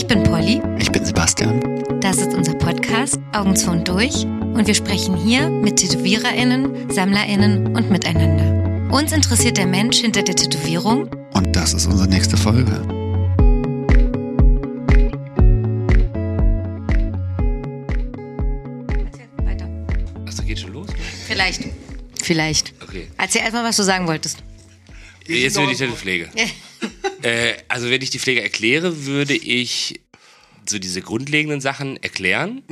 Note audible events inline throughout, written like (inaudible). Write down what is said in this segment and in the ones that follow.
Ich bin Polly. Ich bin Sebastian. Das ist unser Podcast Augen zu und durch und wir sprechen hier mit TätowiererInnen, SammlerInnen und miteinander. Uns interessiert der Mensch hinter der Tätowierung Und das ist unsere nächste Folge. Weiter. Achso, geht schon los? Vielleicht. Vielleicht. Okay. Erzähl erstmal, was du sagen wolltest. Jetzt wird die Tattoo-Pflege. Äh, also wenn ich die Pflege erkläre, würde ich so diese grundlegenden Sachen erklären.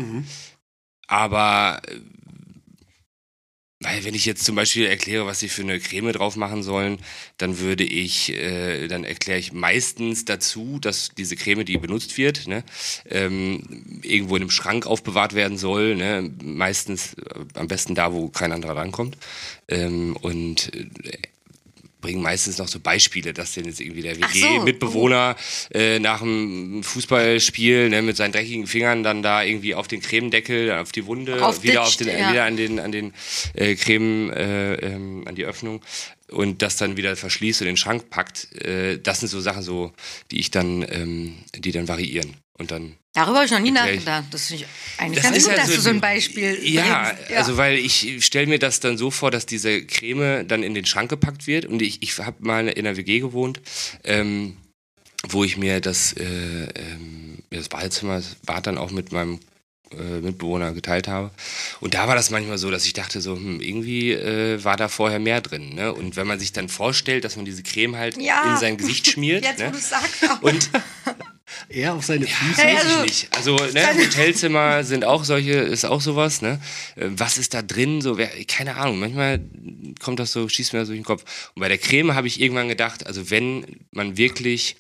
Aber äh, weil wenn ich jetzt zum Beispiel erkläre, was sie für eine Creme drauf machen sollen, dann würde ich, äh, dann erkläre ich meistens dazu, dass diese Creme, die benutzt wird, ne, ähm, irgendwo in einem Schrank aufbewahrt werden soll. Ne, meistens äh, am besten da, wo kein anderer rankommt. Ähm, und äh, bringen meistens noch so Beispiele, dass denn jetzt irgendwie der Ach so. WG-Mitbewohner äh, nach dem Fußballspiel ne, mit seinen dreckigen Fingern dann da irgendwie auf den Cremendeckel, auf die Wunde, Aufditscht, wieder auf den, ja. wieder an den an den äh, Creme, äh, ähm, an die Öffnung und das dann wieder verschließt und in den Schrank packt. Äh, das sind so Sachen so, die ich dann, ähm, die dann variieren und dann Darüber habe ich noch nie nachgedacht. Das finde ich eigentlich das ganz ist gut, ja dass du so ein Beispiel Ja, bringst. also weil ich stelle mir das dann so vor, dass diese Creme dann in den Schrank gepackt wird und ich, ich habe mal in einer WG gewohnt, ähm, wo ich mir das, äh, ähm, das Badezimmer, das Bad dann auch mit meinem äh, Mitbewohner geteilt habe. Und da war das manchmal so, dass ich dachte so, hm, irgendwie äh, war da vorher mehr drin. Ne? Und wenn man sich dann vorstellt, dass man diese Creme halt Ja. in sein Gesicht (laughs) schmiert. Jetzt, wo ne? du es sagst. Und Er auf seine Füße. Weiß also- ich nicht. Also ne, Hotelzimmer sind auch solche, ist auch sowas. Ne? Äh, Was ist da drin? So, wer, keine Ahnung. Manchmal kommt das so, schießt mir das durch den Kopf. Und bei der Creme habe ich irgendwann gedacht, also wenn man wirklich,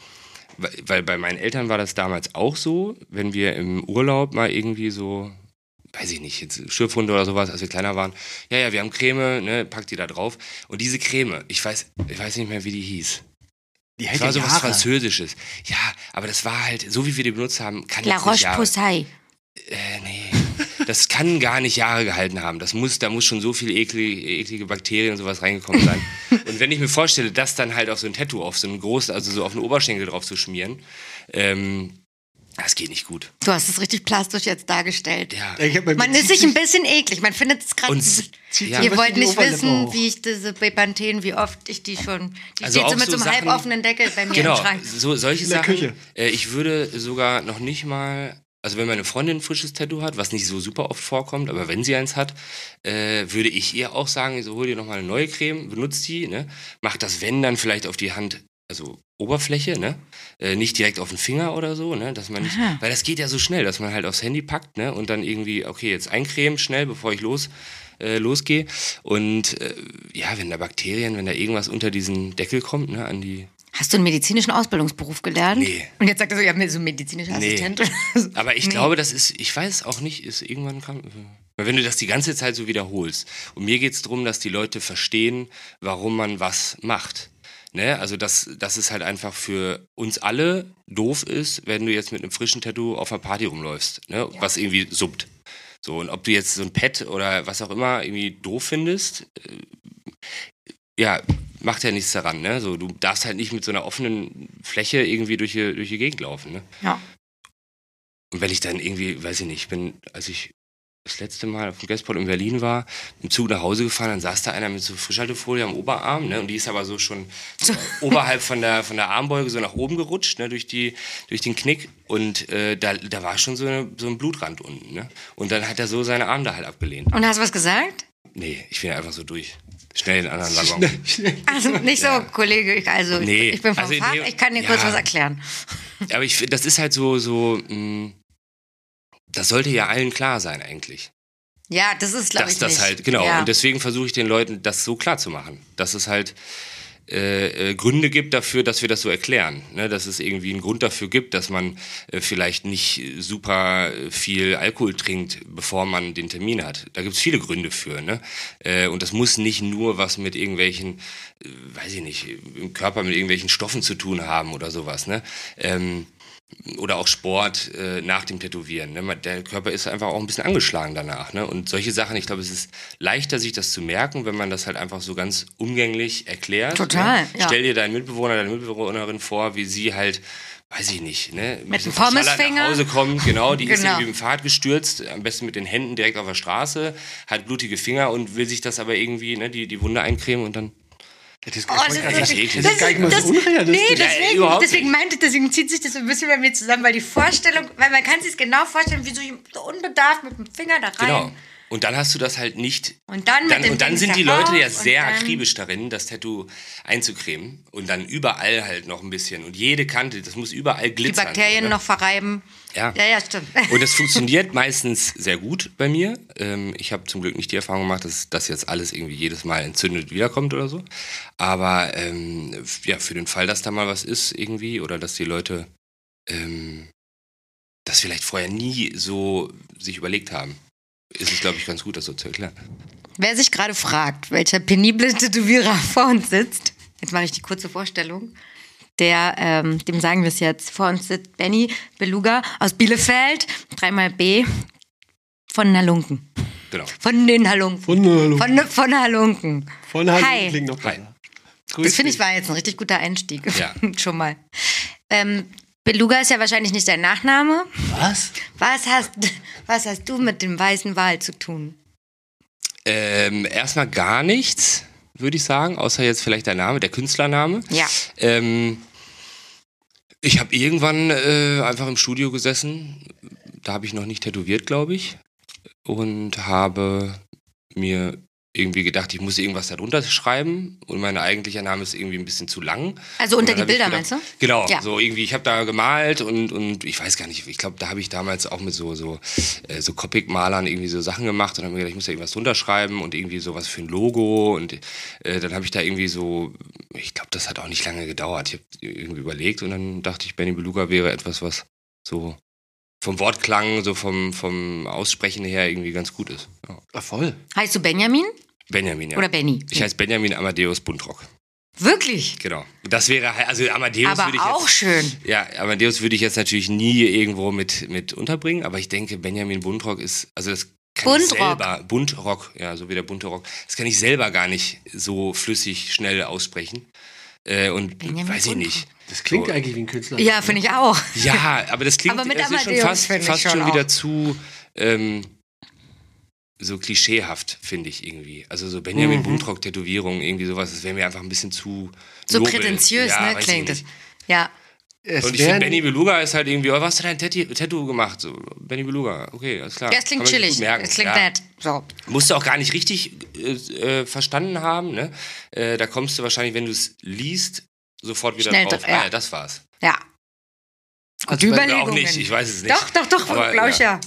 weil- weil bei meinen Eltern war das damals auch so, wenn wir im Urlaub mal irgendwie so weiß ich nicht, jetzt Schürfhunde oder sowas, als wir kleiner waren. Ja, ja, wir haben Creme, ne, packt die da drauf. Und diese Creme, ich weiß, ich weiß nicht mehr, wie die hieß. Die Das hält war ja so was. Französisches. Ja, aber das war halt, so wie wir die benutzt haben, kann La jetzt nicht Jahre- Roche-Posay. äh, nee. Das kann gar nicht Jahre gehalten haben. Das muss, da muss schon so viel eklige, eklige Bakterien und sowas reingekommen sein. (laughs) und wenn ich mir vorstelle, das dann halt auf so ein Tattoo, auf so ein großes, also so auf einen Oberschenkel drauf zu schmieren, ähm, das geht nicht gut. Du hast es richtig plastisch jetzt dargestellt. Ja. Ich hab Man ist sich ein bisschen eklig. Man findet es gerade. Ja. Ihr wollt nicht Oberlippe wissen, hoch. wie ich diese Bepanthen, wie oft ich die schon. Die Also steht so mit so so einem Sachen- halboffenen Deckel bei mir Genau, im Schrank. so, solche In der Sachen. Küche. Äh, ich würde sogar noch nicht mal, also wenn meine Freundin ein frisches Tattoo hat, was nicht so super oft vorkommt, aber wenn sie eins hat, äh, würde ich ihr auch sagen, so hol dir nochmal eine neue Creme, benutzt die, ne? Mach das, wenn, dann vielleicht auf die Hand, also Oberfläche, ne? Äh, nicht direkt auf den Finger oder so, ne? Dass man nicht, Aha. weil das geht ja so schnell, dass man halt aufs Handy packt, ne? Und dann irgendwie, okay, jetzt eincremen schnell, bevor ich los äh, losgehe. Und äh, ja, wenn da Bakterien, wenn da irgendwas unter diesen Deckel kommt, ne, an die Hast du einen medizinischen Ausbildungsberuf gelernt? Nee. Und jetzt sagt er so, ja, so medizinischer Nee. Assistent. oder (laughs) so. Aber ich Nee. glaube, das ist, ich weiß auch nicht, ist irgendwann kam. Weil wenn du das die ganze Zeit so wiederholst. Und mir geht es darum, dass die Leute verstehen, warum man was macht. Ne? Also, dass, dass es halt einfach für uns alle doof ist, wenn du jetzt mit einem frischen Tattoo auf einer Party rumläufst, ne? was irgendwie suppt. So, und ob du jetzt so ein Pet oder was auch immer irgendwie doof findest, äh, ja, macht ja nichts daran, ne? So, du darfst halt nicht mit so einer offenen Fläche irgendwie durch die, durch die Gegend laufen, ne? Ja. Und wenn ich dann irgendwie, weiß ich nicht, ich bin, als ich das letzte Mal auf dem Guestport in Berlin war, im Zug nach Hause gefahren, dann saß da einer mit so Frischhaltefolie am Oberarm, ne? Und die ist aber so schon (laughs) oberhalb von der, von der Armbeuge so nach oben gerutscht, ne? Durch die, durch den Knick. Und äh, da, da war schon so, eine, so ein Blutrand unten, ne? Und dann hat er so seine Arme da halt abgelehnt. Und hast du was gesagt? Nee, ich bin einfach so durch. Schnell in den anderen (laughs) Waggon. Also nicht so, Kollege, ich, also Nee, ich bin vom also Fach, dem- ich kann dir ja. kurz was erklären. Aber ich das ist halt so, so, mh, das sollte ja allen klar sein eigentlich. Ja, das ist, glaube dass ich, das nicht. halt, genau. Ja. Und deswegen versuche ich den Leuten, das so klar zu machen. Dass es halt äh, äh, Gründe gibt dafür, dass wir das so erklären. Ne? Dass es irgendwie einen Grund dafür gibt, dass man äh, vielleicht nicht super viel Alkohol trinkt, bevor man den Termin hat. Da gibt es viele Gründe für. Ne? Äh, und das muss nicht nur was mit irgendwelchen, äh, weiß ich nicht, im Körper mit irgendwelchen Stoffen zu tun haben oder sowas. Ne? Ähm, oder auch Sport äh, nach dem Tätowieren. Ne? Der Körper ist einfach auch ein bisschen angeschlagen danach. Ne? Und solche Sachen, ich glaube, es ist leichter, sich das zu merken, wenn man das halt einfach so ganz umgänglich erklärt. Total, ne? ja. Stell dir deinen Mitbewohner, deine Mitbewohnerin vor, wie sie halt weiß ich nicht, ne? Mit verschallert Pommesfinger. nach Hause kommt, genau, die (laughs) ist Genau. irgendwie im Fahrrad gestürzt, am besten mit den Händen direkt auf der Straße, hat blutige Finger und will sich das aber irgendwie, ne, die, die Wunde eincremen und dann. Das ist Oh, das, das ist. Das ist gar nicht mal so das- unrealistisch. Nee, Ja, deswegen, überhaupt deswegen meinte, deswegen zieht sich das so ein bisschen bei mir zusammen, weil die Vorstellung, weil man kann sich genau vorstellen, wie so, so unbedarft mit dem Finger da rein. Genau. Und dann hast du das halt nicht. Und dann dann, und dann sind die Leute ja sehr akribisch darin, das Tattoo einzucremen. Und dann überall halt noch ein bisschen. Und jede Kante, das muss überall Die glitzern. Bakterien so, ne? noch verreiben. Ja. Ja, ja, stimmt. (laughs) Und es funktioniert meistens sehr gut bei mir. Ähm, ich habe zum Glück nicht die Erfahrung gemacht, dass das jetzt alles irgendwie jedes Mal entzündet wiederkommt oder so. Aber ähm, ja, für den Fall, dass da mal was ist irgendwie oder dass die Leute ähm, das vielleicht vorher nie so sich überlegt haben, ist es, glaube ich, ganz gut, das so zu erklären. Wer sich gerade fragt, welcher penible Tätowierer (laughs) vor uns sitzt, jetzt mache ich die kurze Vorstellung. Der, ähm, dem sagen wir es jetzt, vor uns sitzt Benny Beluga aus Bielefeld, dreimal B, von Halunken. Genau. Von den Halunken. Von Halunken. Von, von Halunken. Von Hi. klingt noch Hi. besser. Das finde ich war jetzt ein richtig guter Einstieg. Ja. (laughs) Schon mal. Ähm, Beluga ist ja wahrscheinlich nicht dein Nachname. Was? Was hast, was hast du mit dem weißen Wal zu tun? Ähm, erstmal gar nichts, würde ich sagen, außer jetzt vielleicht der Name, der Künstlername. Ja. Ähm, ich habe irgendwann äh, einfach im Studio gesessen. Da habe ich noch nicht tätowiert, glaube ich. Und habe mir irgendwie gedacht, ich muss irgendwas darunter schreiben. Und mein eigentlicher Name ist irgendwie ein bisschen zu lang. Also unter die Bilder, gedacht- meinst du? Genau, Ja. so irgendwie, ich habe da gemalt und, und ich weiß gar nicht, ich glaube, da habe ich damals auch mit so, so, äh, so Copic-Malern irgendwie so Sachen gemacht und habe mir gedacht, ich muss da irgendwas drunter schreiben und irgendwie sowas für ein Logo und äh, dann habe ich da irgendwie so, ich glaube, das hat auch nicht lange gedauert. Ich habe irgendwie überlegt und dann dachte ich, Benny Beluga wäre etwas, was so vom Wortklang, so vom, vom Aussprechen her irgendwie ganz gut ist. Ja. Ah, voll. Heißt du Benjamin Benjamin, ja. oder Benny? ich heiße Benjamin Amadeus Buntrock. Wirklich? Genau. Das wäre halt, also Amadeus Aber würde ich auch jetzt, schön. Ja, Amadeus würde ich jetzt natürlich nie irgendwo mit, mit unterbringen, aber ich denke, Benjamin Buntrock ist, also das kann ich Buntrock. selber, Buntrock, ja, so wie der bunte Rock, das kann ich selber gar nicht so flüssig schnell aussprechen. Äh, und Benjamin weiß ich Buntrock. nicht. Das klingt So. eigentlich wie ein Künstler. Ja, finde ich auch. Ja, aber das klingt Aber mit ist schon Amadeus fast, ich fast schon schon, wieder zu ähm, so klischeehaft, finde ich irgendwie. Also so Benjamin Mhm. Buntrock Tätowierung, irgendwie sowas, das wäre mir einfach ein bisschen zu So nobel. prätentiös, ja, ne? Klingt es. nicht. Ja. Es Und ich finde, Benny Beluga ist halt irgendwie, oh, was hast du dein Tattoo gemacht? So, Benny Beluga, okay, alles klar. Ja, es klingt chillig. Es klingt ja. nett. So. Musst du auch gar nicht richtig äh, äh, verstanden haben, ne? Äh, da kommst du wahrscheinlich, wenn du es liest, sofort wieder Schnell drauf. ja. Ah, ja, das war's. Ja. Also Oder auch Überlegungen. nicht, ich weiß es nicht. Doch, doch, doch, glaube ich ja.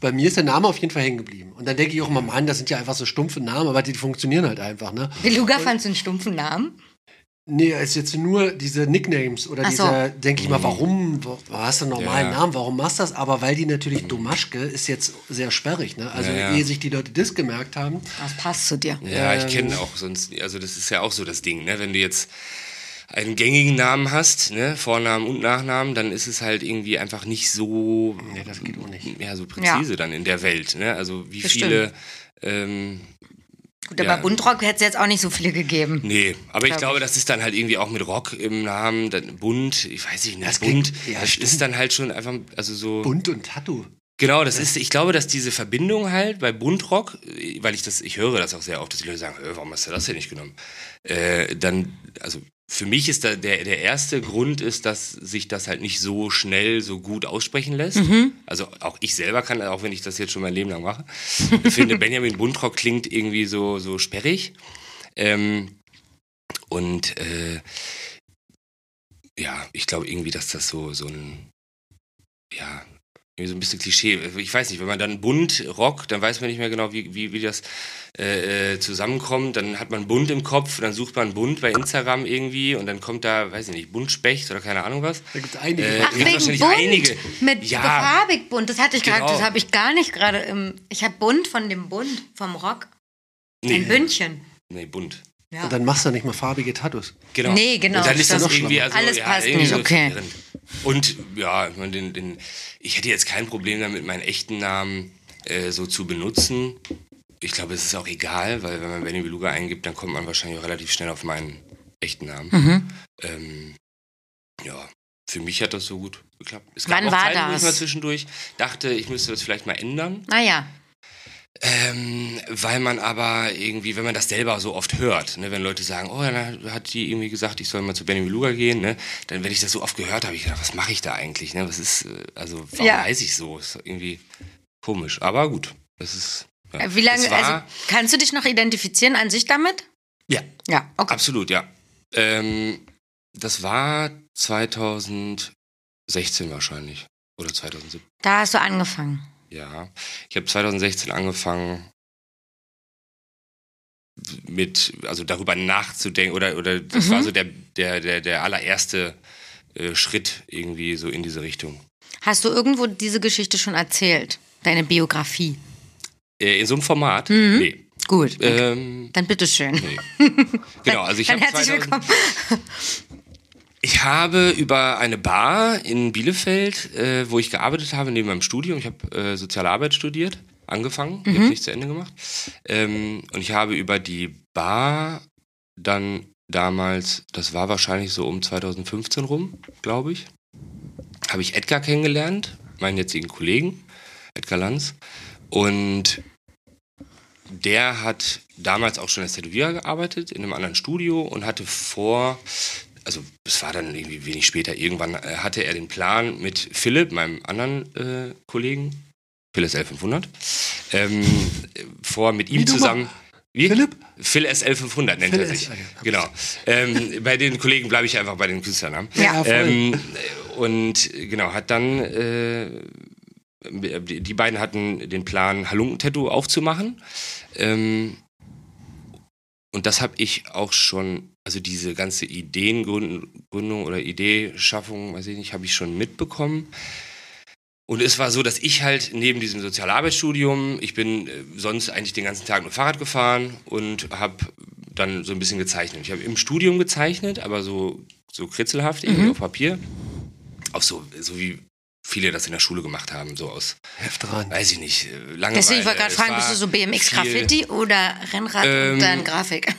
Bei mir ist der Name auf jeden Fall hängen geblieben. Und dann denke ich auch immer, Mann, das sind ja einfach so stumpfe Namen, aber die funktionieren halt einfach, ne? Beluga fandst du einen stumpfen Namen? Nee, es ist jetzt nur diese Nicknames oder Ach so. diese, denke ich mal, warum, wo- du hast einen normalen Ja. Namen, warum machst du das? Aber weil die natürlich Domaschke ist jetzt sehr sperrig, ne? Also Ja, ja. ehe sich die Leute das gemerkt haben, Das passt zu dir. Ja, ich Ähm. kenne auch sonst, also das ist ja auch so das Ding, ne? Wenn du jetzt einen gängigen Namen hast, ne, Vornamen und Nachnamen, dann ist es halt irgendwie einfach nicht so, nee, das geht auch nicht. ja, so präzise dann in der Welt, ne? Also wie Das viele, ähm, Gut, aber Ja. Buntrock hätte es jetzt auch nicht so viele gegeben. nee, aber ich Glaub glaube, ich. das ist dann halt irgendwie auch mit Rock im Namen, dann bunt, ich weiß nicht, Das bunt, klingt- ja, das stimmt. ist dann halt schon einfach, also so. Bunt und Tattoo. Genau, das ist, ich glaube, dass diese Verbindung halt bei Buntrock, weil ich das, ich höre das auch sehr oft, dass die Leute sagen, "Hä, warum hast du das denn nicht genommen? Äh, dann, also für mich ist da der, der erste Grund ist, dass sich das halt nicht so schnell so gut aussprechen lässt. Also auch ich selber kann, auch wenn ich das jetzt schon mein Leben lang mache, (laughs) finde Benjamin Buntrock klingt irgendwie so, so sperrig. Ähm, und äh, ja, ich glaube irgendwie, dass das so, so ein, ja, irgendwie so ein bisschen Klischee. Ich weiß nicht, wenn man dann bunt rockt, dann weiß man nicht mehr genau, wie, wie, wie das äh, äh, zusammenkommt. Dann hat man bunt im Kopf, dann sucht man bunt bei Instagram irgendwie und dann kommt da, weiß ich nicht, Buntspecht oder keine Ahnung was. Da gibt es einige. Äh, Ach, wegen wahrscheinlich bunt. einige. Mit Ja. farbig bunt. Das hatte ich gerade, Genau. das habe ich gar nicht gerade im. Ich habe bunt von dem Bund, vom Rock. Ein Bündchen. Nee, bunt. Ja. Und dann machst du nicht mal farbige Tattoos. Genau. Nee, genau, Und dann ist das stimmt. irgendwie, also, Alles ja, passt irgendwie nicht, so okay. verwirrend. Und ja, ich, meine, den, den, ich hätte jetzt kein Problem damit, meinen echten Namen äh, so zu benutzen. Ich glaube, es ist auch egal, weil wenn man Benny Beluga eingibt, dann kommt man wahrscheinlich auch relativ schnell auf meinen echten Namen. Mhm. Ähm, ja, für mich hat das so gut geklappt. Es Wann auch war Zeiten, wo ich das? mal zwischendurch dachte, ich müsste das vielleicht mal ändern. Naja. Ähm, weil man aber irgendwie, wenn man das selber so oft hört, ne, wenn Leute sagen, oh, dann hat die irgendwie gesagt, ich soll mal zu Benny Beluga gehen, ne, dann, wenn ich das so oft gehört habe, ich gedacht, was mache ich da eigentlich, ne, was ist, äh, also, warum Ja. heiße ich so? Ist irgendwie komisch, aber gut, das ist, ja. Wie lange, war, also kannst du dich noch identifizieren an sich damit? ja, Ja, okay. absolut, ja. Ähm, das war 2016 wahrscheinlich, oder 2017. Da hast du angefangen. Ja, ich habe 2016 angefangen mit, also darüber nachzudenken oder oder das Mhm. war so der der der der allererste äh, Schritt irgendwie so in diese Richtung. Hast du irgendwo diese Geschichte schon erzählt? Deine Biografie? Äh, in so einem Format? Mhm. Nee. Gut. Ähm, Dann bitteschön. nee. genau, also ich Dann habe herzlich willkommen. Ich habe über eine Bar in Bielefeld, äh, wo ich gearbeitet habe, neben meinem Studium, ich habe äh, Soziale Arbeit studiert, angefangen, ich habe nicht zu Ende gemacht. Ähm, und ich habe über die Bar dann damals, das war wahrscheinlich so um 2015 rum, glaube ich, habe ich Edgar kennengelernt, meinen jetzigen Kollegen, Edgar Lanz. Und der hat damals auch schon als Tätowierer gearbeitet, in einem anderen Studio und hatte vor, also es war dann irgendwie wenig später, irgendwann äh, hatte er den Plan mit Philipp, meinem anderen äh, Kollegen, Phil SL 500, ähm, äh, vor mit ihm Wie zusammen. Wie? Philipp? Phil SL 500 nennt Phil er sich. SL, ja. Genau. Ähm, bei den Kollegen bleibe ich einfach bei den Künstlernamen. Ja. voll. Ähm, und genau, hat dann, äh, die die beiden hatten den Plan, Halunken-Tattoo aufzumachen. Ähm, und das habe ich auch schon, also diese ganze Ideengründung oder Ideeschaffung, weiß ich nicht, habe ich schon mitbekommen. Und es war so, dass ich halt neben diesem Sozialarbeitsstudium, ich bin äh, sonst eigentlich den ganzen Tag nur Fahrrad gefahren und habe dann so ein bisschen gezeichnet. Ich habe im Studium gezeichnet, aber so, so kritzelhaft irgendwie auf Papier. Auch so, so wie viele das in der Schule gemacht haben, so aus, Heft dran. weiß ich nicht, äh, Langeweile. Deswegen, ich wollte gerade Es fragen, bist du so BMX viel- Graffiti oder Rennrad Ähm, und dann Grafik?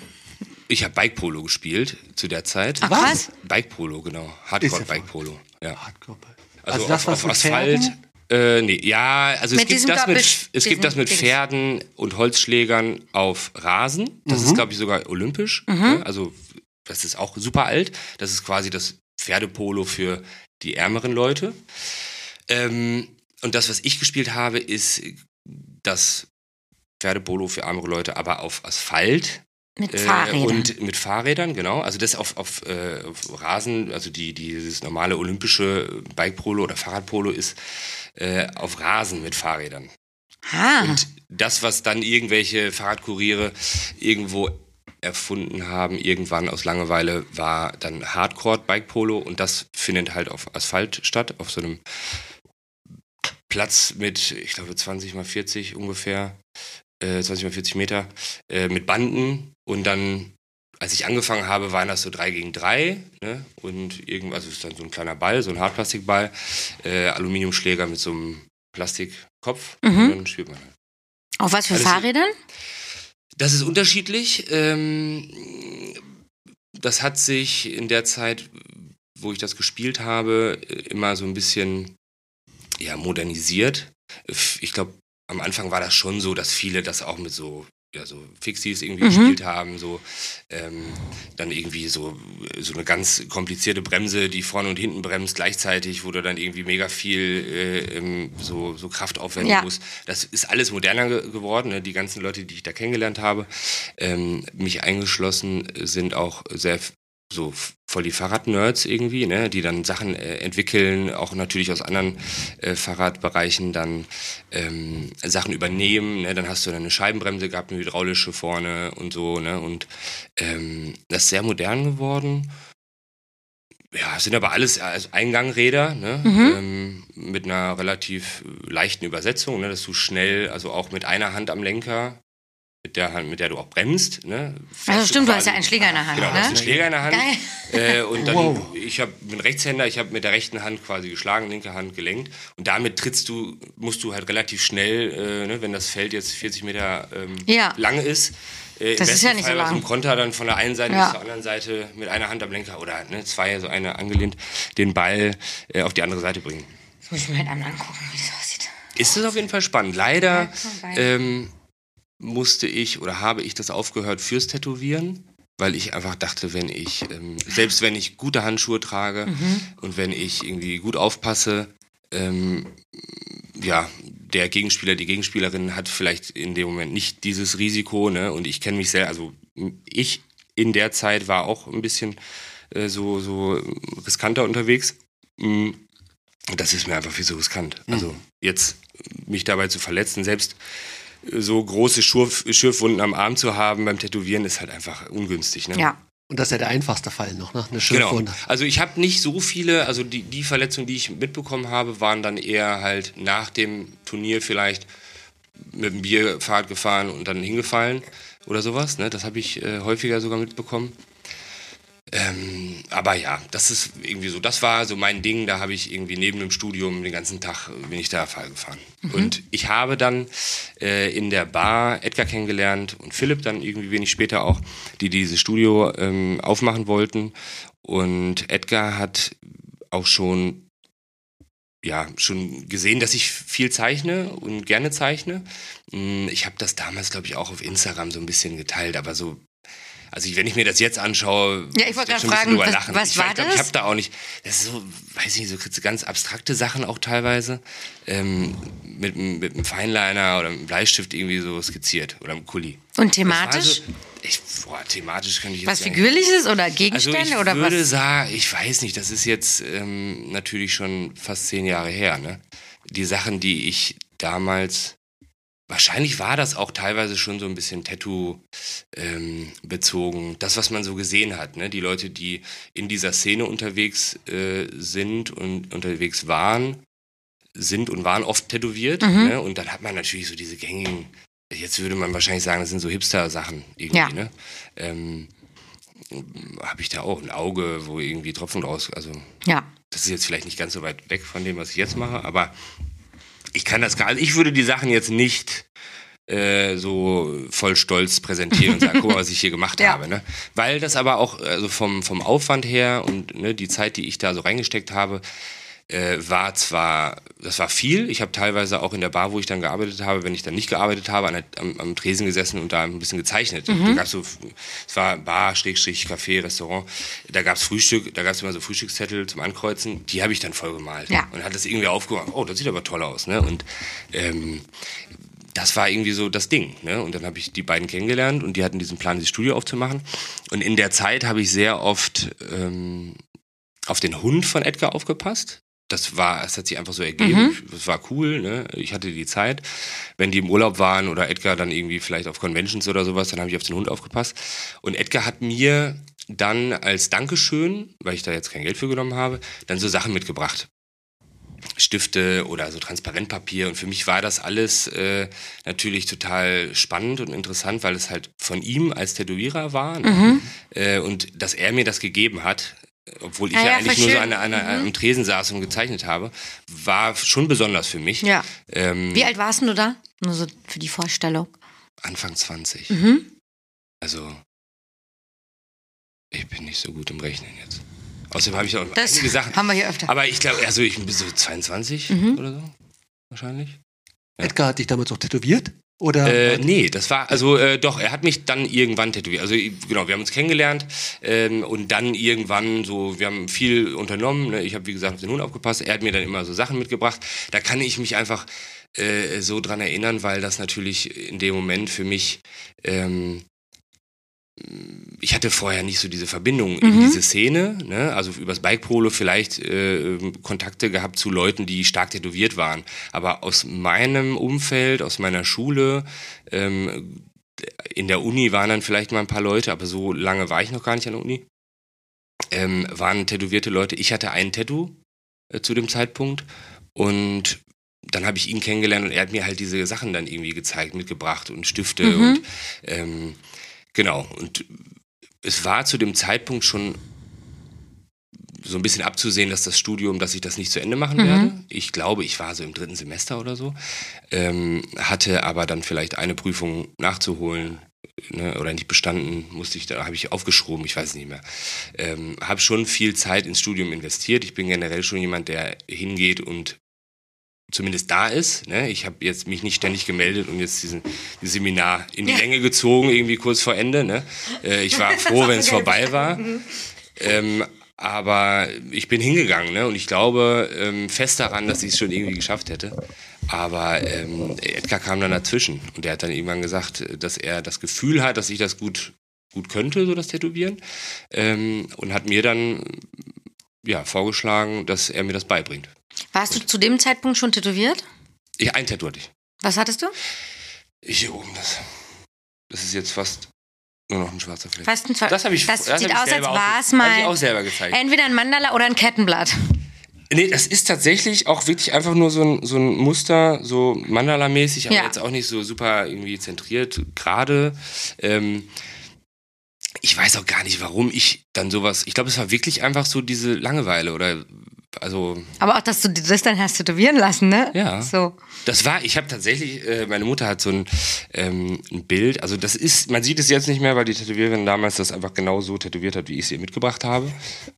Ich habe Bike Polo gespielt zu der Zeit. Ach was? Bike Polo, genau. Hardcore Bike Polo. Ja. Hardcore. Also, Also das, auf, was auf Asphalt. Pferden? Äh, nee, ja, also es Mit gibt, diesem das mit, es gibt das mit Pferden und Holzschlägern auf Rasen. Das Mhm. ist, glaube ich, sogar olympisch. Ne? Also das ist auch super alt. Das ist quasi das Pferdepolo für die ärmeren Leute. Ähm, und das, was ich gespielt habe, ist das Pferdepolo für ärmere Leute, aber auf Asphalt. Mit Äh, Fahrrädern. und mit Fahrrädern, genau. Also das auf, auf, äh, auf Rasen, also die, dieses normale olympische Bike-Polo oder Fahrradpolo ist äh, auf Rasen mit Fahrrädern. ah, Und das, was dann irgendwelche Fahrradkuriere irgendwo erfunden haben, irgendwann aus Langeweile, war dann Hardcore-Bike-Polo und das findet halt auf Asphalt statt, auf so einem Platz mit, ich glaube, 20 mal 40 ungefähr, äh, 20 mal 40 Meter, äh, mit Banden und dann, als ich angefangen habe, waren das so drei gegen drei ne? und irgendwas ist dann so ein kleiner Ball, so ein Hartplastikball, äh, Aluminiumschläger mit so einem Plastikkopf Mhm. und dann spielt man halt. auf was für alles- Fahrrädern? Das ist unterschiedlich. Ähm, das hat sich in der Zeit, wo ich das gespielt habe, immer so ein bisschen ja, modernisiert. Ich glaube, am Anfang war das schon so, dass viele das auch mit so, ja, so Fixies irgendwie Mhm. gespielt haben. So, ähm, dann irgendwie so, so eine ganz komplizierte Bremse, die vorne und hinten bremst gleichzeitig, wo du dann irgendwie mega viel äh, ähm, so, so Kraft aufwenden Ja. musst. Das ist alles moderner ge geworden. Ne? Die ganzen Leute, die ich da kennengelernt habe, ähm, mich eingeschlossen, sind auch sehr so voll die Fahrradnerds irgendwie, ne, die dann Sachen äh, entwickeln, auch natürlich aus anderen äh, Fahrradbereichen dann ähm, Sachen übernehmen, ne, dann hast du dann eine Scheibenbremse gehabt, eine hydraulische vorne und so, ne, und ähm, das ist sehr modern geworden. Ja, sind aber alles also Eingangräder, ne, Mhm. ähm, mit einer relativ leichten Übersetzung, ne, dass du schnell, also auch mit einer Hand am Lenker mit der Hand, mit der du auch bremst. Ne? Also stimmt, du hast ja einen Schläger in der Hand. Genau, du ne? hast einen Schläger in der Hand. Geil. Äh, und dann, Wow. ich hab, bin Rechtshänder, ich habe mit der rechten Hand quasi geschlagen, linke Hand gelenkt. Und damit trittst du, musst du halt relativ schnell, äh, ne, wenn das Feld jetzt 40 Meter ähm, Ja. lang ist, äh, im Das ist besten ja nicht so Fall bei lang. einem Konter dann von der einen Seite Ja. bis zur anderen Seite mit einer Hand am Lenker oder ne, zwei, so eine angelehnt, den Ball äh, auf die andere Seite bringen. Das muss ich mir halt einmal angucken, wie das aussieht. Ist es auf jeden Fall spannend. Leider Ja, musste ich oder habe ich das aufgehört fürs Tätowieren, weil ich einfach dachte, wenn ich, ähm, selbst wenn ich gute Handschuhe trage Mhm. und wenn ich irgendwie gut aufpasse, ähm, ja, der Gegenspieler, die Gegenspielerin hat vielleicht in dem Moment nicht dieses Risiko, ne? Und ich kenne mich sehr, also ich in der Zeit war auch ein bisschen äh, so, so riskanter unterwegs. Mm. Und das ist mir einfach viel zu riskant. Also jetzt mich dabei zu verletzen, selbst so große Schurf Schürfwunden am Arm zu haben beim Tätowieren, ist halt einfach ungünstig. Ne? Ja. Und das ist ja der einfachste Fall noch, ne? Eine Genau. Schürfwunde. Also ich habe nicht so viele, also die, die Verletzungen, die ich mitbekommen habe, waren dann eher halt nach dem Turnier vielleicht mit dem Bierfahrt gefahren und dann hingefallen oder sowas. Ne? Das habe ich äh, häufiger sogar mitbekommen. Ähm, aber ja, das ist irgendwie so, das war so mein Ding, da habe ich irgendwie neben dem Studium den ganzen Tag äh, bin ich da Fall gefahren. Und ich habe dann äh, in der Bar Edgar kennengelernt und Philipp dann irgendwie wenig später auch, die dieses Studio ähm, aufmachen wollten. Und Edgar hat auch schon ja, schon gesehen, dass ich viel zeichne und gerne zeichne. Mm, Ich habe das damals, glaube ich, auch auf Instagram so ein bisschen geteilt, aber so, also ich, wenn ich mir das jetzt anschaue, Ja, ich wollte gerade fragen, was- was ich, war ich glaub, das? Ich habe da auch nicht, das ist so, weiß ich nicht, so ganz abstrakte Sachen auch teilweise, ähm, mit, einem- mit einem Feinliner oder einem Bleistift irgendwie so skizziert oder einem Kuli. Und thematisch? Ich, boah, thematisch könnte ich jetzt was sagen. Figürliches oder Also Gegenstände ich oder würde was? sagen, ich weiß nicht, das ist jetzt ähm, natürlich schon fast zehn Jahre her. Ne? Die Sachen, die ich damals, wahrscheinlich war das auch teilweise schon so ein bisschen Tattoo ähm, bezogen. Das, was man so gesehen hat, ne? die Leute, die in dieser Szene unterwegs äh, sind und unterwegs waren, sind und waren oft tätowiert. Mhm. Ne? Und dann hat man natürlich so diese gängigen, jetzt würde man wahrscheinlich sagen, das sind so Hipster-Sachen irgendwie. Ja. Ne? Ähm, habe ich da auch ein Auge, wo irgendwie Tropfen raus. Also, Ja. das ist jetzt vielleicht nicht ganz so weit weg von dem, was ich jetzt mache, aber ich kann das gar Also, ich würde die Sachen jetzt nicht äh, so voll stolz präsentieren und sagen, guck mal, was ich hier gemacht (laughs) Ja. habe. Ne? Weil das aber auch also vom, vom Aufwand her und ne, die Zeit, die ich da so reingesteckt habe, äh, war zwar, das war viel. Ich habe teilweise auch in der Bar, wo ich dann gearbeitet habe, wenn ich dann nicht gearbeitet habe, an am, am Tresen gesessen und da ein bisschen gezeichnet. Da gab's so, es war Bar, Schrägstrich, Café, Restaurant. Da gab's Frühstück, da gab's immer so Frühstückszettel zum Ankreuzen. Die habe ich dann voll gemalt. Ja. Und hat das irgendwie aufgemacht. Oh, das sieht aber toll aus. Ne? Und ähm, das war irgendwie so das Ding. Ne? Und dann habe ich die beiden kennengelernt und die hatten diesen Plan, dieses Studio aufzumachen. Und in der Zeit habe ich sehr oft ähm, auf den Hund von Edgar aufgepasst. Das war, es hat sich einfach so ergeben. Das war cool, ne? Ich hatte die Zeit. Wenn die im Urlaub waren oder Edgar dann irgendwie vielleicht auf Conventions oder sowas, dann habe ich auf den Hund aufgepasst. Und Edgar hat mir dann als Dankeschön, weil ich da jetzt kein Geld für genommen habe, dann so Sachen mitgebracht. Stifte oder so Transparentpapier. Und für mich war das alles äh, natürlich total spannend und interessant, weil es halt von ihm als Tätowierer war. Ne? Mhm. Äh, und dass er mir das gegeben hat, obwohl ich Ah ja, ja, eigentlich nur so schön. an, an, am Tresen saß und gezeichnet habe, war schon besonders für mich. Ja. Ähm, Wie alt warst du da? Nur so für die Vorstellung. Anfang 20. Mhm. Also, ich bin nicht so gut im Rechnen jetzt. Außerdem habe ich auch Das einige Sachen. haben wir hier öfter. Aber ich glaube, also ich bin so 22 Mhm. oder so. Wahrscheinlich. Ja. Edgar hat dich damals auch tätowiert? Oder? Äh, nee, das war, also äh, doch, er hat mich dann irgendwann tätowiert. Also genau, wir haben uns kennengelernt ähm, und dann irgendwann so, wir haben viel unternommen. Ne? Ich habe, wie gesagt, auf den Hund aufgepasst. Er hat mir dann immer so Sachen mitgebracht. Da kann ich mich einfach äh, so dran erinnern, weil das natürlich in dem Moment für mich, ähm, ich hatte vorher nicht so diese Verbindung in Mhm. diese Szene, ne? also übers Bike Polo vielleicht äh, Kontakte gehabt zu Leuten, die stark tätowiert waren. Aber aus meinem Umfeld, aus meiner Schule, ähm, in der Uni waren dann vielleicht mal ein paar Leute, aber so lange war ich noch gar nicht an der Uni, ähm, waren tätowierte Leute. Ich hatte ein Tattoo äh, zu dem Zeitpunkt und dann habe ich ihn kennengelernt und er hat mir halt diese Sachen dann irgendwie gezeigt, mitgebracht und Stifte mhm. und ähm, genau. Und es war zu dem Zeitpunkt schon so ein bisschen abzusehen, dass das Studium, dass ich das nicht zu Ende machen mhm. werde. Ich glaube, ich war so im dritten Semester oder so, ähm, hatte aber dann vielleicht eine Prüfung nachzuholen ne, oder nicht bestanden, musste ich, da habe ich aufgeschoben, ich weiß es nicht mehr. Ähm, habe schon viel Zeit ins Studium investiert. Ich bin generell schon jemand, der hingeht und zumindest da ist. Ne? Ich habe jetzt mich nicht ständig gemeldet und jetzt diesen, dieses Seminar in die. Länge gezogen, irgendwie kurz vor Ende. Ne? Äh, ich war (laughs) froh, wenn es vorbei war. Mhm. Ähm, aber ich bin hingegangen ne? und ich glaube ähm, fest daran, dass ich es schon irgendwie geschafft hätte. Aber ähm, Edgar kam dann dazwischen und der hat dann irgendwann gesagt, dass er das Gefühl hat, dass ich das gut, gut könnte, so das Tätowieren. Ähm, und hat mir dann ja, vorgeschlagen, dass er mir das beibringt. Warst du zu dem Zeitpunkt schon tätowiert? Ich, ein Tattoo hatte ich. Was hattest du? Ich hier oben, das, das ist jetzt fast nur noch ein schwarzer Fleck. Fast ein das habe ich Das das sieht hab aus, als war es mal. ich auch selber gezeigt. Entweder ein Mandala oder ein Kettenblatt. Nee, das ist tatsächlich auch wirklich einfach nur so ein, so ein Muster, so Mandala-mäßig, aber Ja. jetzt auch nicht so super irgendwie zentriert, gerade. Ähm, ich weiß auch gar nicht, warum ich dann sowas. Ich glaube, es war wirklich einfach so diese Langeweile oder also Aber auch, dass du das dann hast tätowieren lassen, ne? Ja. So. Das war, ich habe tatsächlich, äh, meine Mutter hat so ein, ähm, ein Bild, also das ist, man sieht es jetzt nicht mehr, weil die Tätowiererin damals das einfach genau so tätowiert hat, wie ich es ihr mitgebracht habe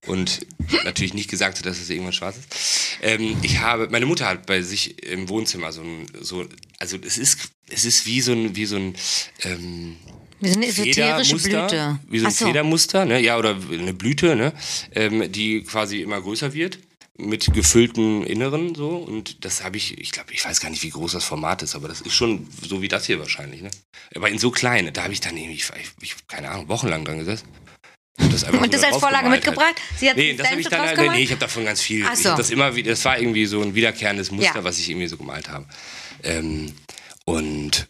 und natürlich nicht gesagt hat, dass es irgendwann schwarz ist. Ähm, ich habe, meine Mutter hat bei sich im Wohnzimmer so ein, so, also es ist, es ist wie so ein, wie so ein, ähm, Wir sind eine esoterische Blüte. wie so ein so. Federmuster, ne? ja, oder eine Blüte, ne? ähm, die quasi immer größer wird mit gefülltem Inneren so und das habe ich, ich glaube, ich weiß gar nicht, wie groß das Format ist, aber das ist schon so wie das hier wahrscheinlich, ne? Aber in so klein, da habe ich dann irgendwie, ich, ich, keine Ahnung, wochenlang dran gesessen. Und das, einfach Und das so als Vorlage mitgebracht? Sie hat Nee, das habe ich dann, draus nee, nee, ich habe davon ganz viel. So. das immer, wie- das war irgendwie so ein wiederkehrendes Muster, Ja. was ich irgendwie so gemalt habe. Ähm, und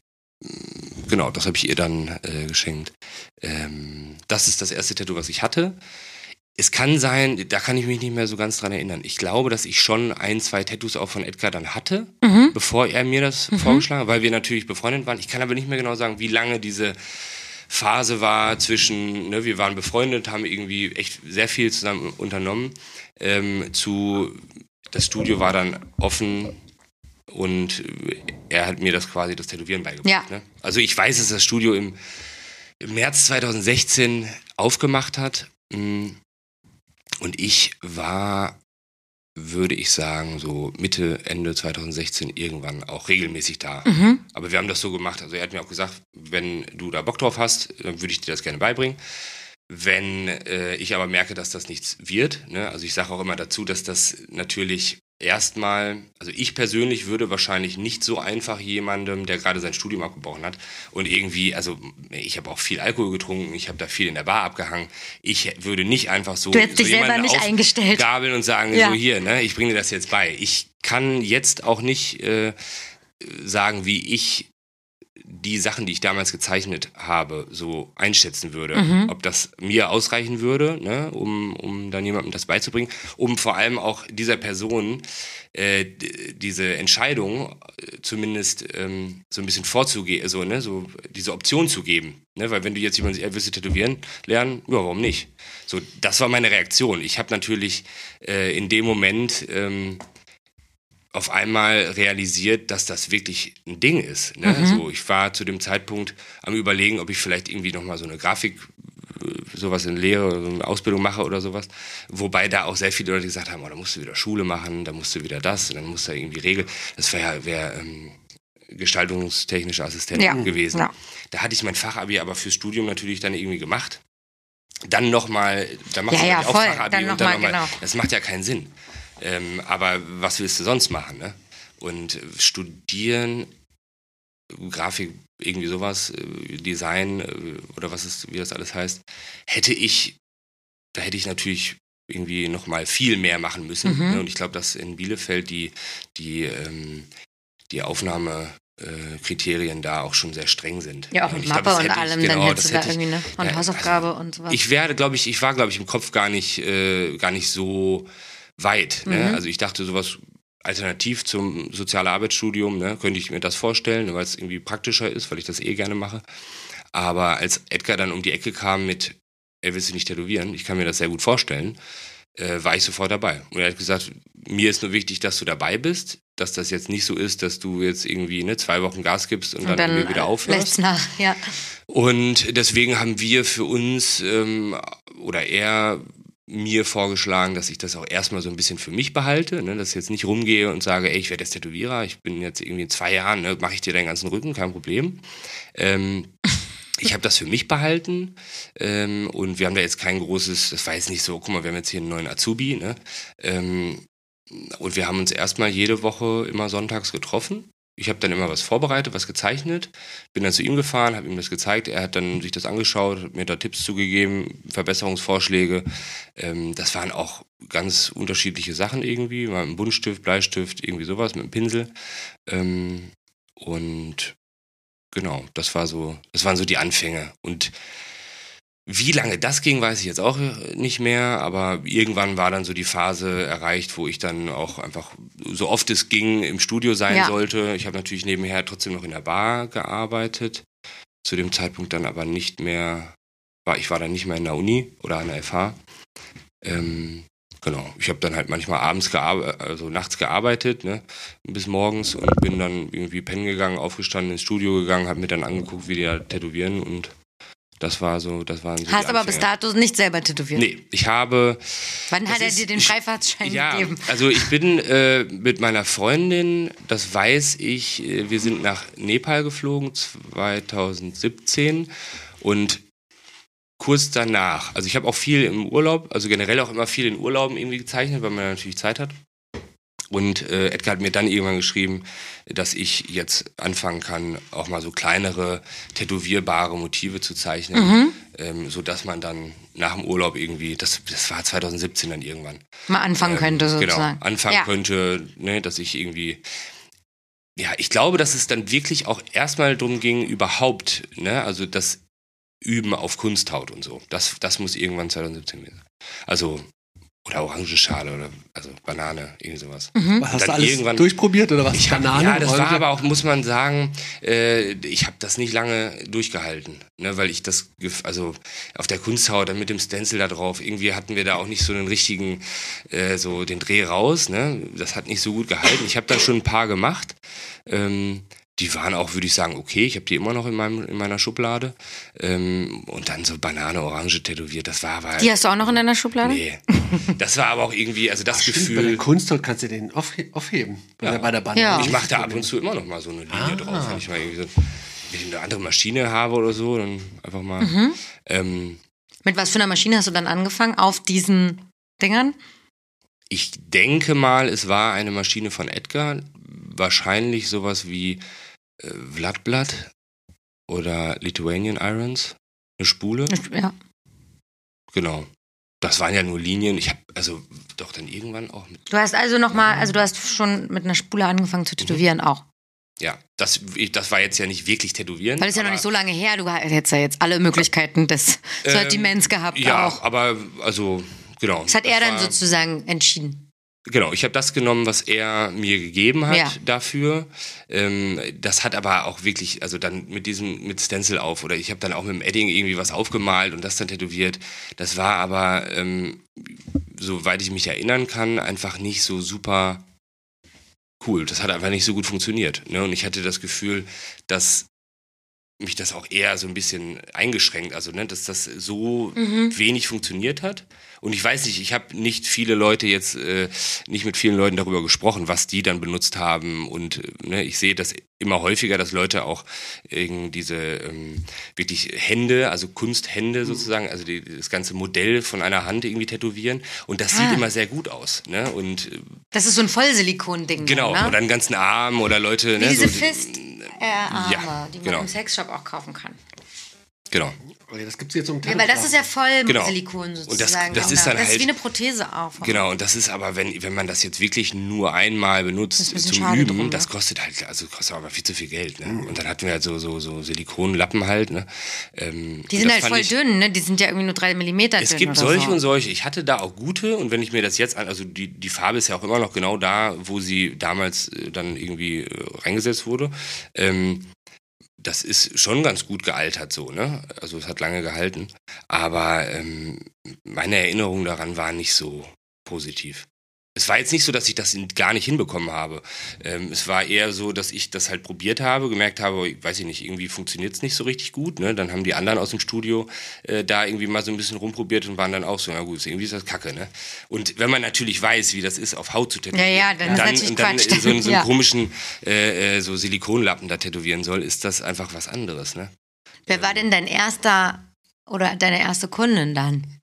genau, das habe ich ihr dann äh, geschenkt. Ähm, das ist das erste Tattoo, was ich hatte. Es kann sein, da kann ich mich nicht mehr so ganz dran erinnern. Ich glaube, dass ich schon ein, zwei Tattoos auch von Edgar dann hatte, Mhm. bevor er mir das vorgeschlagen hat, weil wir natürlich befreundet waren. Ich kann aber nicht mehr genau sagen, wie lange diese Phase war zwischen, ne, wir waren befreundet, haben irgendwie echt sehr viel zusammen unternommen, ähm, zu, das Studio war dann offen und er hat mir das quasi das Tätowieren beigebracht. Ja. Ne? Also ich weiß, dass das Studio im, im März 2016 aufgemacht hat mm, und ich war, würde ich sagen, so Mitte, Ende 2016 irgendwann auch regelmäßig da. Mhm. Aber wir haben das so gemacht. Also er hat mir auch gesagt, wenn du da Bock drauf hast, dann würde ich dir das gerne beibringen. Wenn äh, ich aber merke, dass das nichts wird, ne? also ich sage auch immer dazu, dass das natürlich erstmal, also ich persönlich würde wahrscheinlich nicht so einfach jemandem, der gerade sein Studium abgebrochen hat und irgendwie, also ich habe auch viel Alkohol getrunken, ich habe da viel in der Bar abgehangen, ich würde nicht einfach so, Du hättest so dich selber jemanden nicht eingestellt. gabeln und sagen, Ja. so hier, ne, ich bringe dir das jetzt bei. Ich kann jetzt auch nicht äh, sagen, wie ich die Sachen, die ich damals gezeichnet habe, so einschätzen würde. Mhm. Ob das mir ausreichen würde, ne, um, um dann jemandem das beizubringen, um vor allem auch dieser Person äh, diese Entscheidung äh, zumindest ähm, so ein bisschen vorzugehen, so, ne, so diese Option zu geben. Ne? Weil wenn du jetzt jemanden er willst du tätowieren lernen, ja, warum nicht? So, das war meine Reaktion. Ich habe natürlich äh, in dem Moment ähm, auf einmal realisiert, dass das wirklich ein Ding ist. Ne? Mhm. So, ich war zu dem Zeitpunkt am überlegen, ob ich vielleicht irgendwie nochmal so eine Grafik, äh, sowas in Lehre oder so eine Ausbildung mache oder sowas. Wobei da auch sehr viele Leute gesagt haben, oh, da musst du wieder Schule machen, da musst du wieder das, dann musst du irgendwie Regel. Das wäre ja wär, ähm, gestaltungstechnischer Assistent Ja, gewesen. ja. Da hatte ich mein Fachabi aber fürs Studium natürlich dann irgendwie gemacht. Dann nochmal, da machst Ja, du ja, auch voll. Fachabi Dann und noch dann mal, nochmal. genau. Das macht ja keinen Sinn. Ähm, aber was willst du sonst machen, ne? Und studieren, Grafik, irgendwie sowas, äh, Design äh, oder was ist, wie das alles heißt, hätte ich, da hätte ich natürlich irgendwie nochmal viel mehr machen müssen. Mhm. Ne? Und ich glaube, dass in Bielefeld die, die, ähm, die Aufnahmekriterien äh, Kriterien da auch schon sehr streng sind. Ja, auch Und mit glaub, Mappe das und ich- allem, genau, dann hättest du da irgendwie eine und ja, Hausaufgabe und so was. ich werde, glaube ich, ich war, glaube ich, im Kopf gar nicht, äh, gar nicht so weit. Ne? Mhm. Also ich dachte, sowas alternativ zum Sozialarbeitsstudium, ne, könnte ich mir das vorstellen, weil es irgendwie praktischer ist, weil ich das eh gerne mache. Aber als Edgar dann um die Ecke kam mit, er will sich nicht tätowieren, ich kann mir das sehr gut vorstellen, äh, war ich sofort dabei. Und er hat gesagt, mir ist nur wichtig, dass du dabei bist, dass das jetzt nicht so ist, dass du jetzt irgendwie ne, zwei Wochen Gas gibst und, und dann, dann wieder aufhörst. nach, ja. Und deswegen haben wir für uns ähm, oder er mir vorgeschlagen, dass ich das auch erstmal so ein bisschen für mich behalte, ne, dass ich jetzt nicht rumgehe und sage, ey, ich werde jetzt Tätowierer, ich bin jetzt irgendwie in zwei Jahren, ne, mache ich dir deinen ganzen Rücken, kein Problem. Ähm, (laughs) ich habe das für mich behalten ähm, und wir haben da jetzt kein großes, das war jetzt nicht so, guck mal, wir haben jetzt hier einen neuen Azubi, ne? Ähm, und wir haben uns erstmal jede Woche immer sonntags getroffen ich habe dann immer was vorbereitet, was gezeichnet, bin dann zu ihm gefahren, habe ihm das gezeigt, er hat dann sich das angeschaut, hat mir da Tipps zugegeben, Verbesserungsvorschläge. Ähm, das waren auch ganz unterschiedliche Sachen irgendwie, mal ein Buntstift, Bleistift, irgendwie sowas mit einem Pinsel. Ähm, und genau, das war so, das waren so die Anfänge. Und wie lange das ging, weiß ich jetzt auch nicht mehr, aber irgendwann war dann so die Phase erreicht, wo ich dann auch einfach so oft es ging im Studio sein ja. sollte. Ich habe natürlich nebenher trotzdem noch in der Bar gearbeitet. Zu dem Zeitpunkt dann aber nicht mehr, war, ich war dann nicht mehr in der Uni oder an der FH. Ähm, genau, ich habe dann halt manchmal abends gearbeitet, also nachts gearbeitet, ne, bis morgens und bin dann irgendwie pennen gegangen, aufgestanden, ins Studio gegangen, habe mir dann angeguckt, wie die da tätowieren und das war so, das waren so Hast aber bis dato nicht selber tätowiert? Nee, ich habe. Wann hat er ist, dir den Freifahrtschein ja, gegeben? Also ich bin äh, mit meiner Freundin, das weiß ich, äh, wir sind nach Nepal geflogen 2017 und kurz danach, also ich habe auch viel im Urlaub, also generell auch immer viel in Urlauben irgendwie gezeichnet, weil man natürlich Zeit hat. Und äh, Edgar hat mir dann irgendwann geschrieben, dass ich jetzt anfangen kann, auch mal so kleinere, tätowierbare Motive zu zeichnen, mhm. ähm, sodass man dann nach dem Urlaub irgendwie, das, das war 2017 dann irgendwann. Mal anfangen ähm, könnte genau, sozusagen. Genau, anfangen ja. könnte, ne, dass ich irgendwie ja, ich glaube, dass es dann wirklich auch erstmal darum ging, überhaupt, ne, also das Üben auf Kunsthaut und so. Das, das muss irgendwann 2017 werden. Also oder Orangenschale oder also Banane, irgendwie sowas. Mhm. Hast du alles durchprobiert oder was? Ich hab, Banane, ja, das Orange? war aber auch, muss man sagen, äh, ich habe das nicht lange durchgehalten, ne, weil ich das, also auf der Kunsthaut dann mit dem Stencil da drauf, irgendwie hatten wir da auch nicht so einen richtigen, äh, so den Dreh raus, ne, das hat nicht so gut gehalten. Ich habe da schon ein paar gemacht, ähm, die waren auch, würde ich sagen, okay. Ich habe die immer noch in, meinem, in meiner Schublade. Ähm, und dann so Banane, Orange tätowiert. Das war aber. Die hast du auch noch in deiner Schublade? Nee. Das war aber auch irgendwie, also das Ach, Gefühl. Stimmt, bei der Kunsthaut kannst du den aufheben. Ja. Bei der Banane. Ja. Ich mache da ab und zu immer noch mal so eine Linie ah. drauf. Wenn ich mal irgendwie so eine andere Maschine habe oder so, dann einfach mal. Mhm. Ähm, Mit was für einer Maschine hast du dann angefangen auf diesen Dingern? Ich denke mal, es war eine Maschine von Edgar. Wahrscheinlich sowas wie äh, Vladblatt oder Lithuanian Irons, eine Spule. Ja. Genau. Das waren ja nur Linien. Ich habe also doch dann irgendwann auch mit. Du hast also noch mal, also du hast schon mit einer Spule angefangen zu tätowieren mhm. auch. Ja, das, das war jetzt ja nicht wirklich tätowieren. Weil es ja noch nicht so lange her. Du hättest ja jetzt alle Möglichkeiten des Sortiments ähm, gehabt. Ja, auch. aber also genau. Das hat das er dann sozusagen entschieden. Genau, ich habe das genommen, was er mir gegeben hat ja. dafür. Ähm, das hat aber auch wirklich, also dann mit diesem, mit Stencil auf oder ich habe dann auch mit dem Edding irgendwie was aufgemalt und das dann tätowiert. Das war aber, ähm, soweit ich mich erinnern kann, einfach nicht so super cool. Das hat einfach nicht so gut funktioniert. Ne? Und ich hatte das Gefühl, dass mich das auch eher so ein bisschen eingeschränkt, also ne, dass das so mhm. wenig funktioniert hat. Und ich weiß nicht, ich habe nicht viele Leute jetzt, äh, nicht mit vielen Leuten darüber gesprochen, was die dann benutzt haben. Und äh, ne, ich sehe das immer häufiger, dass Leute auch irgendwie diese ähm, wirklich Hände, also Kunsthände sozusagen, also die, das ganze Modell von einer Hand irgendwie tätowieren. Und das ah. sieht immer sehr gut aus. Ne? Und, äh, das ist so ein Vollsilikon-Ding. Genau, ne? oder einen ganzen Arm oder Leute. Wie ne, diese so, Fist. Äh, Arme, ja, die man genau. im Sexshop auch kaufen kann. Genau. Das gibt's jetzt um Ja, weil das ist ja voll Genau. Silikon Und das- sozusagen. das auch ist da. dann das halt- ist wie eine Prothese auch. Genau, und das ist aber, wenn, wenn man das jetzt wirklich nur einmal benutzt Das ist ein zum schade Üben, drum, das ne? kostet halt, also kostet aber viel zu viel Geld. Ne? Und dann hatten wir halt so, so, so Silikonlappen halt. Ne? Ähm, Die sind das halt voll ich- dünn, ne? Die sind ja irgendwie nur drei Millimeter Es dünn. gibt oder solche so. und solche. Ich hatte da auch gute und wenn ich mir das jetzt an, also die, die Farbe ist ja auch immer noch genau da, wo sie damals äh, dann irgendwie äh, reingesetzt wurde. Ähm, das ist schon ganz gut gealtert so, ne? Also es hat lange gehalten. Aber ähm, meine Erinnerung daran war nicht so positiv. Es war jetzt nicht so, dass ich das gar nicht hinbekommen habe. Ähm, es war eher so, dass ich das halt probiert habe, gemerkt habe, weiß ich nicht, irgendwie funktioniert es nicht so richtig gut. Ne? Dann haben die anderen aus dem Studio äh, da irgendwie mal so ein bisschen rumprobiert und waren dann auch so, na gut, irgendwie ist das Kacke. Ne? Und wenn man natürlich weiß, wie das ist, auf Haut zu tätowieren, Ja, ja, dann natürlich und dann so, einen- so einen (laughs) Ja. komischen äh, äh, so Silikonlappen da tätowieren soll, ist das einfach was anderes. Ne? Wer war denn dein erster oder deine erste Kundin dann?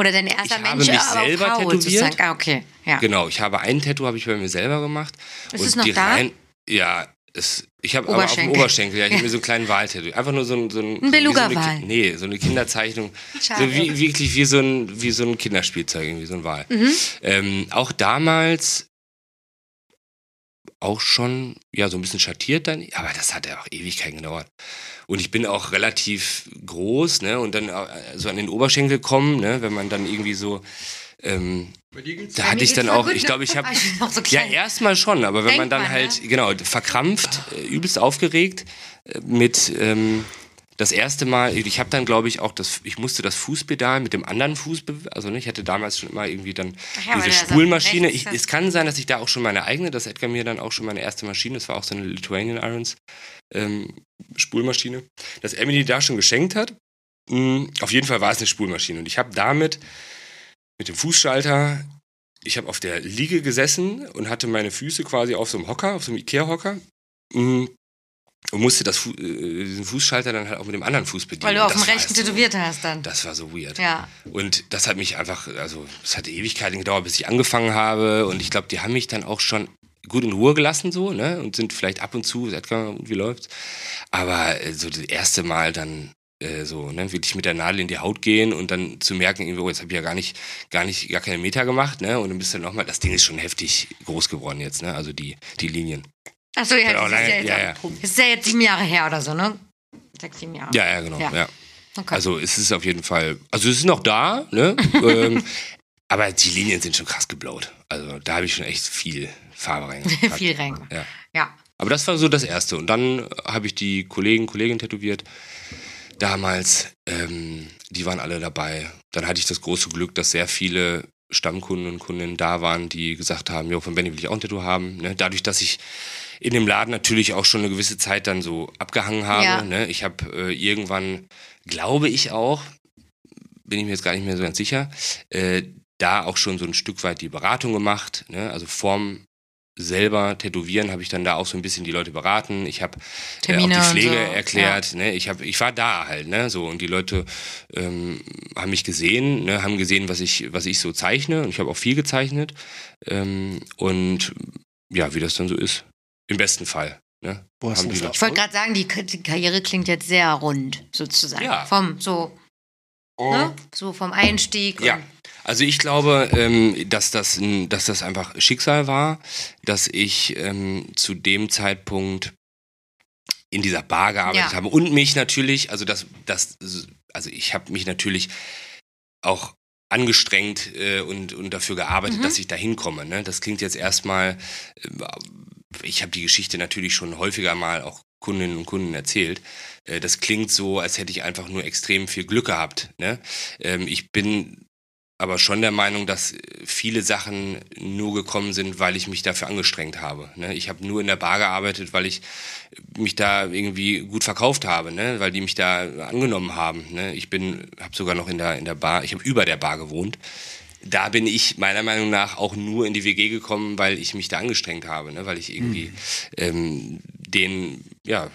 Oder dein erster Ich habe Mensch mich aber auf selber Haut tätowiert. Ah, okay. Ja. Genau, ich habe ein Tattoo habe ich bei mir selber gemacht. Ist und es noch die da? Rein, ja, es, ich habe aber auf dem Oberschenkel. Ja, ich habe mir so einen kleinen Wal tätowiert. Einfach nur so ein, so ein, Ein so so Beluga-Wal. eine Ki- Nee, so eine Kinderzeichnung. Schade. So wie, wirklich wie so ein, wie so ein Kinderspielzeug, irgendwie so ein Wal. Mhm. Ähm, auch damals auch schon, ja, so ein bisschen schattiert dann, aber das hat ja auch Ewigkeiten gedauert. Und ich bin auch relativ groß, ne, und dann äh, so an den Oberschenkel kommen, ne, wenn man dann irgendwie so, ähm, da hatte ich dann auch, ich glaube, ich habe (laughs) auch so ja erstmal schon, aber wenn Denkt man dann man, halt ne? genau verkrampft, äh, übelst aufgeregt äh, mit ähm, das erste Mal, ich habe dann glaube ich auch das, ich musste das Fußpedal mit dem anderen Fuß, also ne, ich hatte damals schon immer irgendwie dann ja, diese Spulmaschine. Ich, es kann sein, dass ich da auch schon meine eigene, dass Edgar mir dann auch schon meine erste Maschine, das war auch so eine Lithuanian Irons ähm, Spulmaschine, dass er mir die da schon geschenkt hat. Mm, auf jeden Fall war es eine Spulmaschine und ich habe damit mit dem Fußschalter ich habe auf der Liege gesessen und hatte meine Füße quasi auf so einem Hocker, auf so einem Ikea-Hocker. mm, Und musste das Fu äh, diesen Fußschalter dann halt auch mit dem anderen Fuß bedienen. Weil du auf dem rechten so, tätowiert hast dann. Das war so weird. Ja. Und das hat mich einfach, also es hat Ewigkeiten gedauert, bis ich angefangen habe. Und ich glaube, die haben mich dann auch schon gut in Ruhe gelassen so, ne? Und sind vielleicht ab und zu, Edgar, wie läuft's? Aber äh, so das erste Mal dann äh, so, ne, wirklich mit der Nadel in die Haut gehen und dann zu merken, irgendwie, oh, jetzt habe ich ja gar nicht, gar nicht, gar keine Meter gemacht, ne? Und dann bist du nochmal, das Ding ist schon heftig groß geworden jetzt, ne? Also die, die Linien. Achso, ja, Genau, das, lange- ist ja, jetzt, ja, ja. das ist ja jetzt sieben Jahre her oder so, ne? Sechs, sieben Jahre. Ja, ja, genau. Ja. Ja. Okay. Also es ist auf jeden Fall, also es ist noch da, ne? (laughs) ähm, aber die Linien sind schon krass geblaut. Also da habe ich schon echt viel Farbe reingepackt. (laughs) Viel rein. Ja. Ja. Aber das war so das Erste. Und dann habe ich die Kollegen, Kolleginnen tätowiert. Damals, ähm, die waren alle dabei. Dann hatte ich das große Glück, dass sehr viele Stammkunden und Kundinnen da waren, die gesagt haben, jo, von Benny will ich auch ein Tattoo haben. Ne? Dadurch, dass ich in dem Laden natürlich auch schon eine gewisse Zeit dann so abgehangen habe. Ja. Ne? Ich habe äh, irgendwann, glaube ich auch, bin ich mir jetzt gar nicht mehr so ganz sicher, äh, da auch schon so ein Stück weit die Beratung gemacht. Ne? Also vorm selber tätowieren habe ich dann da auch so ein bisschen die Leute beraten. Ich habe äh, auch die Pflege so, erklärt. Ne? Ich, hab, ich war da halt, ne? So, und die Leute ähm, haben mich gesehen, ne? haben gesehen, was ich, was ich so zeichne. Und ich habe auch viel gezeichnet. Ähm, und ja, wie das dann so ist. Im besten Fall. Ne? Wo hast Haben du die das Leute- Ich wollte gerade sagen, die, Karriere klingt jetzt sehr rund, sozusagen. Ja. Vom, so, ne? So vom Einstieg. Ja, und- also ich glaube, ähm, dass, das, dass das einfach Schicksal war, dass ich ähm, zu dem Zeitpunkt in dieser Bar gearbeitet Ja. habe und mich natürlich, also das, das, also ich habe mich natürlich auch angestrengt äh, und, und dafür gearbeitet, Mhm. dass ich da hinkomme. Ne? Das klingt jetzt erstmal, äh, ich habe die Geschichte natürlich schon häufiger mal auch Kundinnen und Kunden erzählt. Äh, das klingt so, als hätte ich einfach nur extrem viel Glück gehabt. Ne? Ähm, ich bin aber schon der Meinung, dass viele Sachen nur gekommen sind, weil ich mich dafür angestrengt habe. Ne? Ich habe nur in der Bar gearbeitet, weil ich mich da irgendwie gut verkauft habe, ne? weil die mich da angenommen haben. Ne? Ich bin, habe sogar noch in der in der Bar, ich habe über der Bar gewohnt. Da bin ich meiner Meinung nach auch nur in die WG gekommen, weil ich mich da angestrengt habe, ne? weil ich irgendwie ähm, denen ja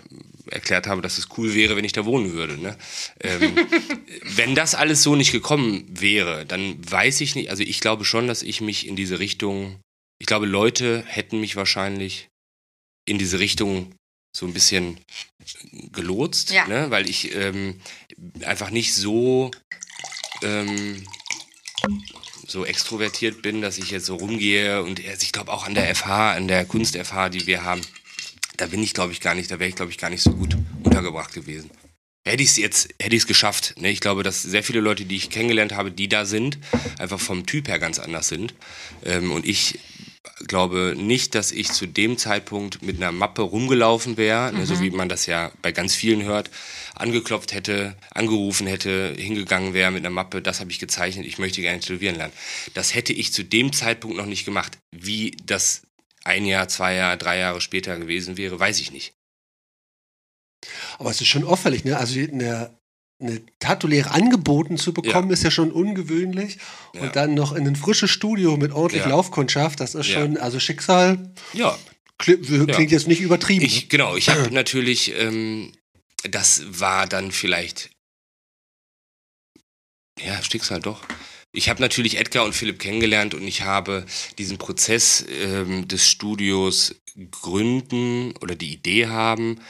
erklärt habe, dass es cool wäre, wenn ich da wohnen würde. Ne? Ähm, (laughs) wenn das alles so nicht gekommen wäre, dann weiß ich nicht, also ich glaube schon, dass ich mich in diese Richtung, ich glaube, Leute hätten mich wahrscheinlich in diese Richtung so ein bisschen gelotst, Ja. ne? weil ich ähm, einfach nicht so, ähm, so extrovertiert bin, dass ich jetzt so rumgehe und also ich glaube auch an der FH, an der Kunst-FH, die wir haben, da bin ich glaube ich gar nicht, da wäre ich glaube ich gar nicht so gut untergebracht gewesen. Hätte ich es jetzt, hätte ich es geschafft. Ne? Ich glaube, dass sehr viele Leute, die ich kennengelernt habe, die da sind, einfach vom Typ her ganz anders sind. Ähm, und ich glaube nicht, dass ich zu dem Zeitpunkt mit einer Mappe rumgelaufen wäre, ne, so wie man das ja bei ganz vielen hört, angeklopft hätte, angerufen hätte, hingegangen wäre mit einer Mappe, das habe ich gezeichnet, ich möchte gerne tätowieren lernen. Das hätte ich zu dem Zeitpunkt noch nicht gemacht. Wie das ein Jahr, zwei Jahre, drei Jahre später gewesen wäre, weiß ich nicht. Aber es ist schon auffällig, ne? Also eine, eine Tattoo-Lehre angeboten zu bekommen, Ja. ist ja schon ungewöhnlich. Ja. Und dann noch in ein frisches Studio mit ordentlich Ja. Laufkundschaft, das ist schon, also Schicksal Ja, kli- klingt jetzt nicht übertrieben. Ich, genau, ich habe natürlich, ähm, das war dann vielleicht, ja, Schicksal doch. Ich habe natürlich Edgar und Philipp kennengelernt und ich habe diesen Prozess ähm, des Studios gründen oder die Idee haben,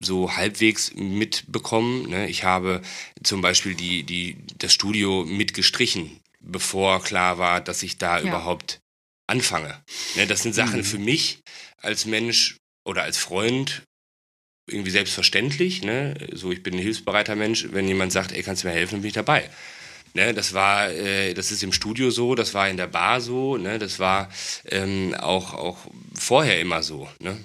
so halbwegs mitbekommen. Ne? Ich habe zum Beispiel die, die, das Studio mitgestrichen, bevor klar war, dass ich da Ja. überhaupt anfange. Ne? Das sind Sachen Mhm. für mich als Mensch oder als Freund irgendwie selbstverständlich. Ne? So, ich bin ein hilfsbereiter Mensch. Wenn jemand sagt, ey, kannst du mir helfen, dann bin ich dabei. Ne, das war, äh, das ist im Studio so, das war in der Bar so, ne, das war ähm, auch, auch vorher immer so. Ne?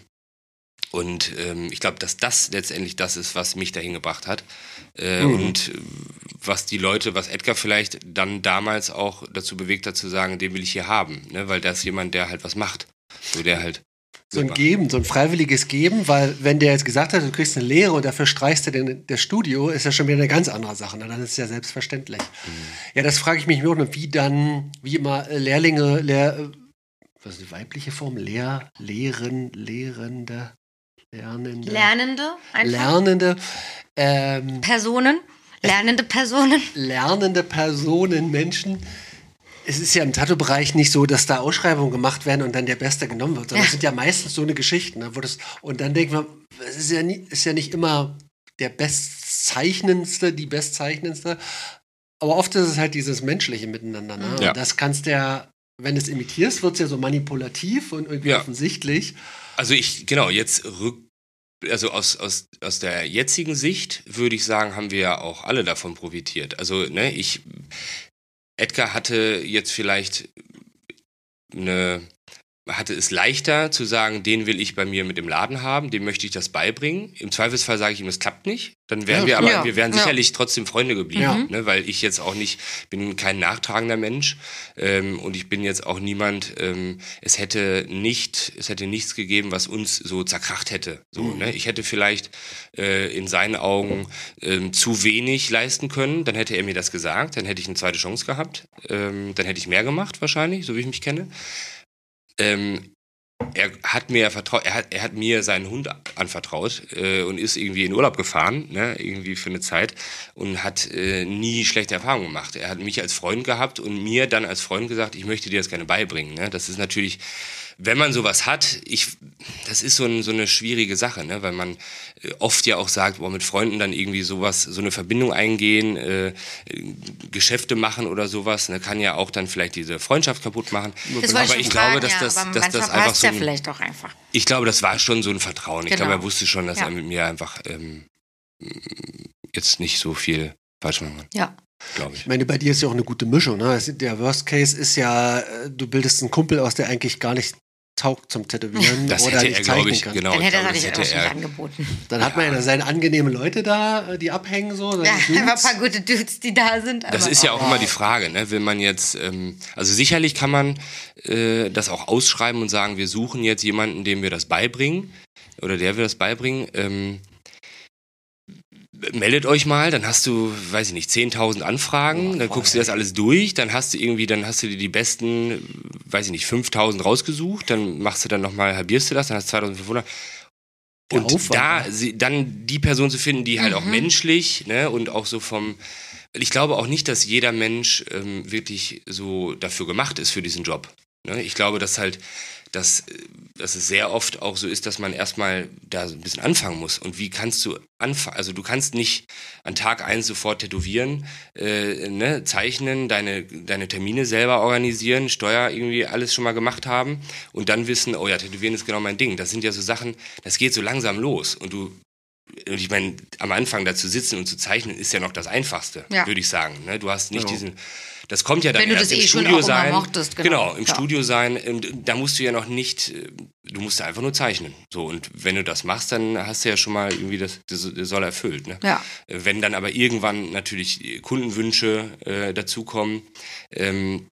Und ähm, ich glaube, dass das letztendlich das ist, was mich dahin gebracht hat. Äh, Mhm. Und äh, was die Leute, was Edgar vielleicht dann damals auch dazu bewegt hat, zu sagen, den will ich hier haben. Ne? Weil das ist jemand, der halt was macht. So der halt. so ein. Geben, so ein freiwilliges Geben, weil wenn der jetzt gesagt hat, du kriegst eine Lehre und dafür streichst du den, das Studio, ist ja schon wieder eine ganz andere Sache. Ne? Dann ist es ja selbstverständlich. Ja, das frage ich mich nur, noch, wie dann, wie immer äh, Lehrlinge, Lehr, äh, was ist die weibliche Form? Lehr, Lehren, Lehrende, Lernende, Lernende, einfach. Lernende, ähm, Personen, lernende Personen. lernende Personen, Menschen. Es ist ja im Tattoo-Bereich nicht so, dass da Ausschreibungen gemacht werden und dann der Beste genommen wird, sondern Ja. es sind ja meistens so eine Geschichten. Ne, wo das, und dann denkt man, es ist ja, nie, ist ja nicht immer der Bestzeichnendste, die Bestzeichnendste, aber oft ist es halt dieses menschliche Miteinander. Ne? Ja. Und das kannst du ja, wenn du es imitierst, wird es ja so manipulativ und irgendwie Ja. offensichtlich. Also ich, genau, jetzt rück, also aus, aus, aus der jetzigen Sicht würde ich sagen, haben wir ja auch alle davon profitiert. Also, ne, ich, Edgar hatte jetzt vielleicht eine, hatte es leichter zu sagen, den will ich bei mir mit im Laden haben, dem möchte ich das beibringen. Im Zweifelsfall sage ich ihm, es klappt nicht. Dann wären Ja, wir aber, ja, wir wären ja. sicherlich trotzdem Freunde geblieben, ne, weil ich jetzt auch nicht, bin kein nachtragender Mensch ähm, und ich bin jetzt auch niemand, ähm, es hätte nicht, es hätte nichts gegeben, was uns so zerkracht hätte. So, Mhm. ne? Ich hätte vielleicht äh, in seinen Augen ähm, zu wenig leisten können, dann hätte er mir das gesagt, dann hätte ich eine zweite Chance gehabt, ähm, dann hätte ich mehr gemacht wahrscheinlich, so wie ich mich kenne. Ähm, er hat mir vertraut, er hat, er hat mir seinen Hund anvertraut äh, und ist irgendwie in Urlaub gefahren, ne, irgendwie für eine Zeit und hat äh, nie schlechte Erfahrungen gemacht. Er hat mich als Freund gehabt und mir dann als Freund gesagt, ich möchte dir das gerne beibringen. Ne? Das ist natürlich, wenn man sowas hat, ich, das ist so, ein, so eine schwierige Sache, ne? weil man äh, oft ja auch sagt, boah, mit Freunden dann irgendwie sowas, so eine Verbindung eingehen, äh, äh, Geschäfte machen oder sowas, ne? kann ja auch dann vielleicht diese Freundschaft kaputt machen. Das aber schon ich fragen, glaube, dass ja, das, dass das einfach so ja ein, vielleicht auch einfach. ich glaube, das war schon so ein Vertrauen. Ich Genau. glaube, er wusste schon, dass Ja. er mit mir einfach ähm, jetzt nicht so viel falsch machen kann, Ja. Glaube ich. Ich meine, bei dir ist ja auch eine gute Mischung. Ne? Der Worst Case ist ja, du bildest einen Kumpel aus, der eigentlich gar nicht taugt zum Tätowieren Das oder hätte nicht er, glaube zeichnen ich, kann. genau. Dann hätte er glaube, das hätte nicht er, angeboten. Dann hat man ja seine angenehme Leute da, äh, die abhängen so. Ja, einfach ein paar gute Dudes, die da sind. Das ist ja auch immer die Frage, ne? Will man jetzt, ähm, also sicherlich kann man äh, das auch ausschreiben und sagen, wir suchen jetzt jemanden, dem wir das beibringen oder der wir das beibringen. Ähm, meldet euch mal, dann hast du, weiß ich nicht, 10.000 Anfragen, dann guckst du das alles durch, dann hast du irgendwie, dann hast du dir die besten, weiß ich nicht, 5.000 rausgesucht, dann machst du dann nochmal, halbierst du das, dann hast du 2.500. Der Und Aufwand, da ne? sie, dann die Person zu finden, die halt auch Mhm. menschlich ne, und auch so vom. Ich glaube auch nicht, dass jeder Mensch ähm, wirklich so dafür gemacht ist für diesen Job. Ne? Ich glaube, dass halt, dass dass es sehr oft auch so ist, dass man erstmal da so ein bisschen anfangen muss. Und wie kannst du anfangen? Also du kannst nicht an Tag eins sofort tätowieren, äh, ne, zeichnen, deine, deine Termine selber organisieren, Steuer irgendwie alles schon mal gemacht haben und dann wissen, oh ja, tätowieren ist genau mein Ding. Das sind ja so Sachen, das geht so langsam los. Und du und ich meine, am Anfang da zu sitzen und zu zeichnen ist ja noch das Einfachste, Ja. würde ich sagen. Ne? Du hast nicht Ja. diesen, das kommt ja dann Wenn du das im eh schon Studio auch immer sein. mochtest, genau. genau. im Ja. Studio sein. Und da musst du ja noch nicht, äh, du musst einfach nur zeichnen. So und wenn du das machst, dann hast du ja schon mal irgendwie das, das, das soll erfüllt. Ne? Ja. Äh, Wenn dann aber irgendwann natürlich Kundenwünsche äh, dazukommen, ähm,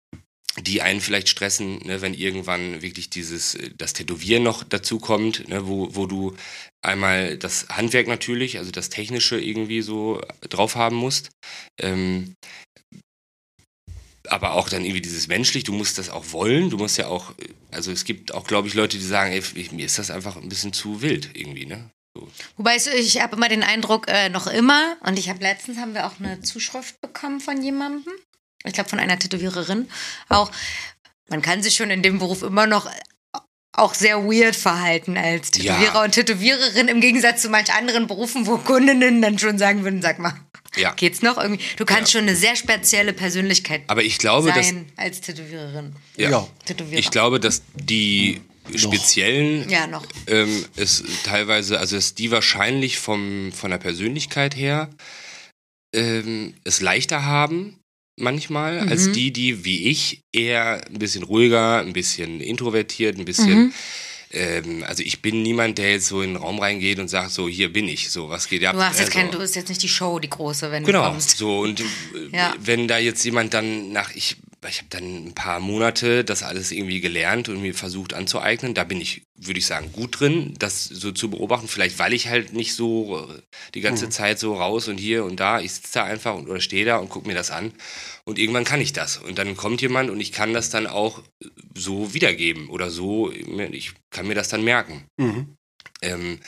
die einen vielleicht stressen, ne, wenn irgendwann wirklich dieses, äh, das Tätowieren noch dazu kommt, ne, wo, wo du einmal das Handwerk natürlich, also das Technische irgendwie so drauf haben musst. Ähm, aber auch dann irgendwie dieses menschlich, du musst das auch wollen, du musst ja auch, also es gibt auch, glaube ich, Leute, die sagen, ey, mir ist das einfach ein bisschen zu wild irgendwie, ne? So. Wobei ich habe immer den Eindruck, äh, noch immer, und ich habe letztens haben wir auch eine Zuschrift bekommen von jemandem, ich glaube von einer Tätowiererin, auch, man kann sich schon in dem Beruf immer noch auch sehr weird verhalten als Tätowierer Ja. und Tätowiererin im Gegensatz zu manch anderen Berufen, wo Kundinnen dann schon sagen würden, sag mal, Ja. geht's noch irgendwie? Du kannst schon eine sehr spezielle Persönlichkeit Aber ich glaube, dass, sein als Tätowiererin. Ja. Tätowierer. ich glaube, dass die speziellen ja, noch. ähm, es teilweise, also dass die wahrscheinlich vom, von der Persönlichkeit her ähm, es leichter haben manchmal als Mhm. die, die wie ich eher ein bisschen ruhiger, ein bisschen introvertiert, ein bisschen Mhm. ähm, also ich bin niemand, der jetzt so in den Raum reingeht und sagt so, hier bin ich, so was geht ab. Du hast jetzt Also- kein, du bist jetzt nicht die Show, die große, wenn du Genau, kommst. so und äh, Ja. wenn da jetzt jemand dann nach ich ich habe dann ein paar Monate das alles irgendwie gelernt und mir versucht anzueignen, da bin ich würde ich sagen gut drin, das so zu beobachten, vielleicht weil ich halt nicht so äh, die ganze Mhm. Zeit so raus und hier und da, ich sitze da einfach und, oder stehe da und gucke mir das an und irgendwann kann ich das und dann kommt jemand und ich kann das dann auch so wiedergeben oder so ich kann mir das dann merken. Mhm. Ähm,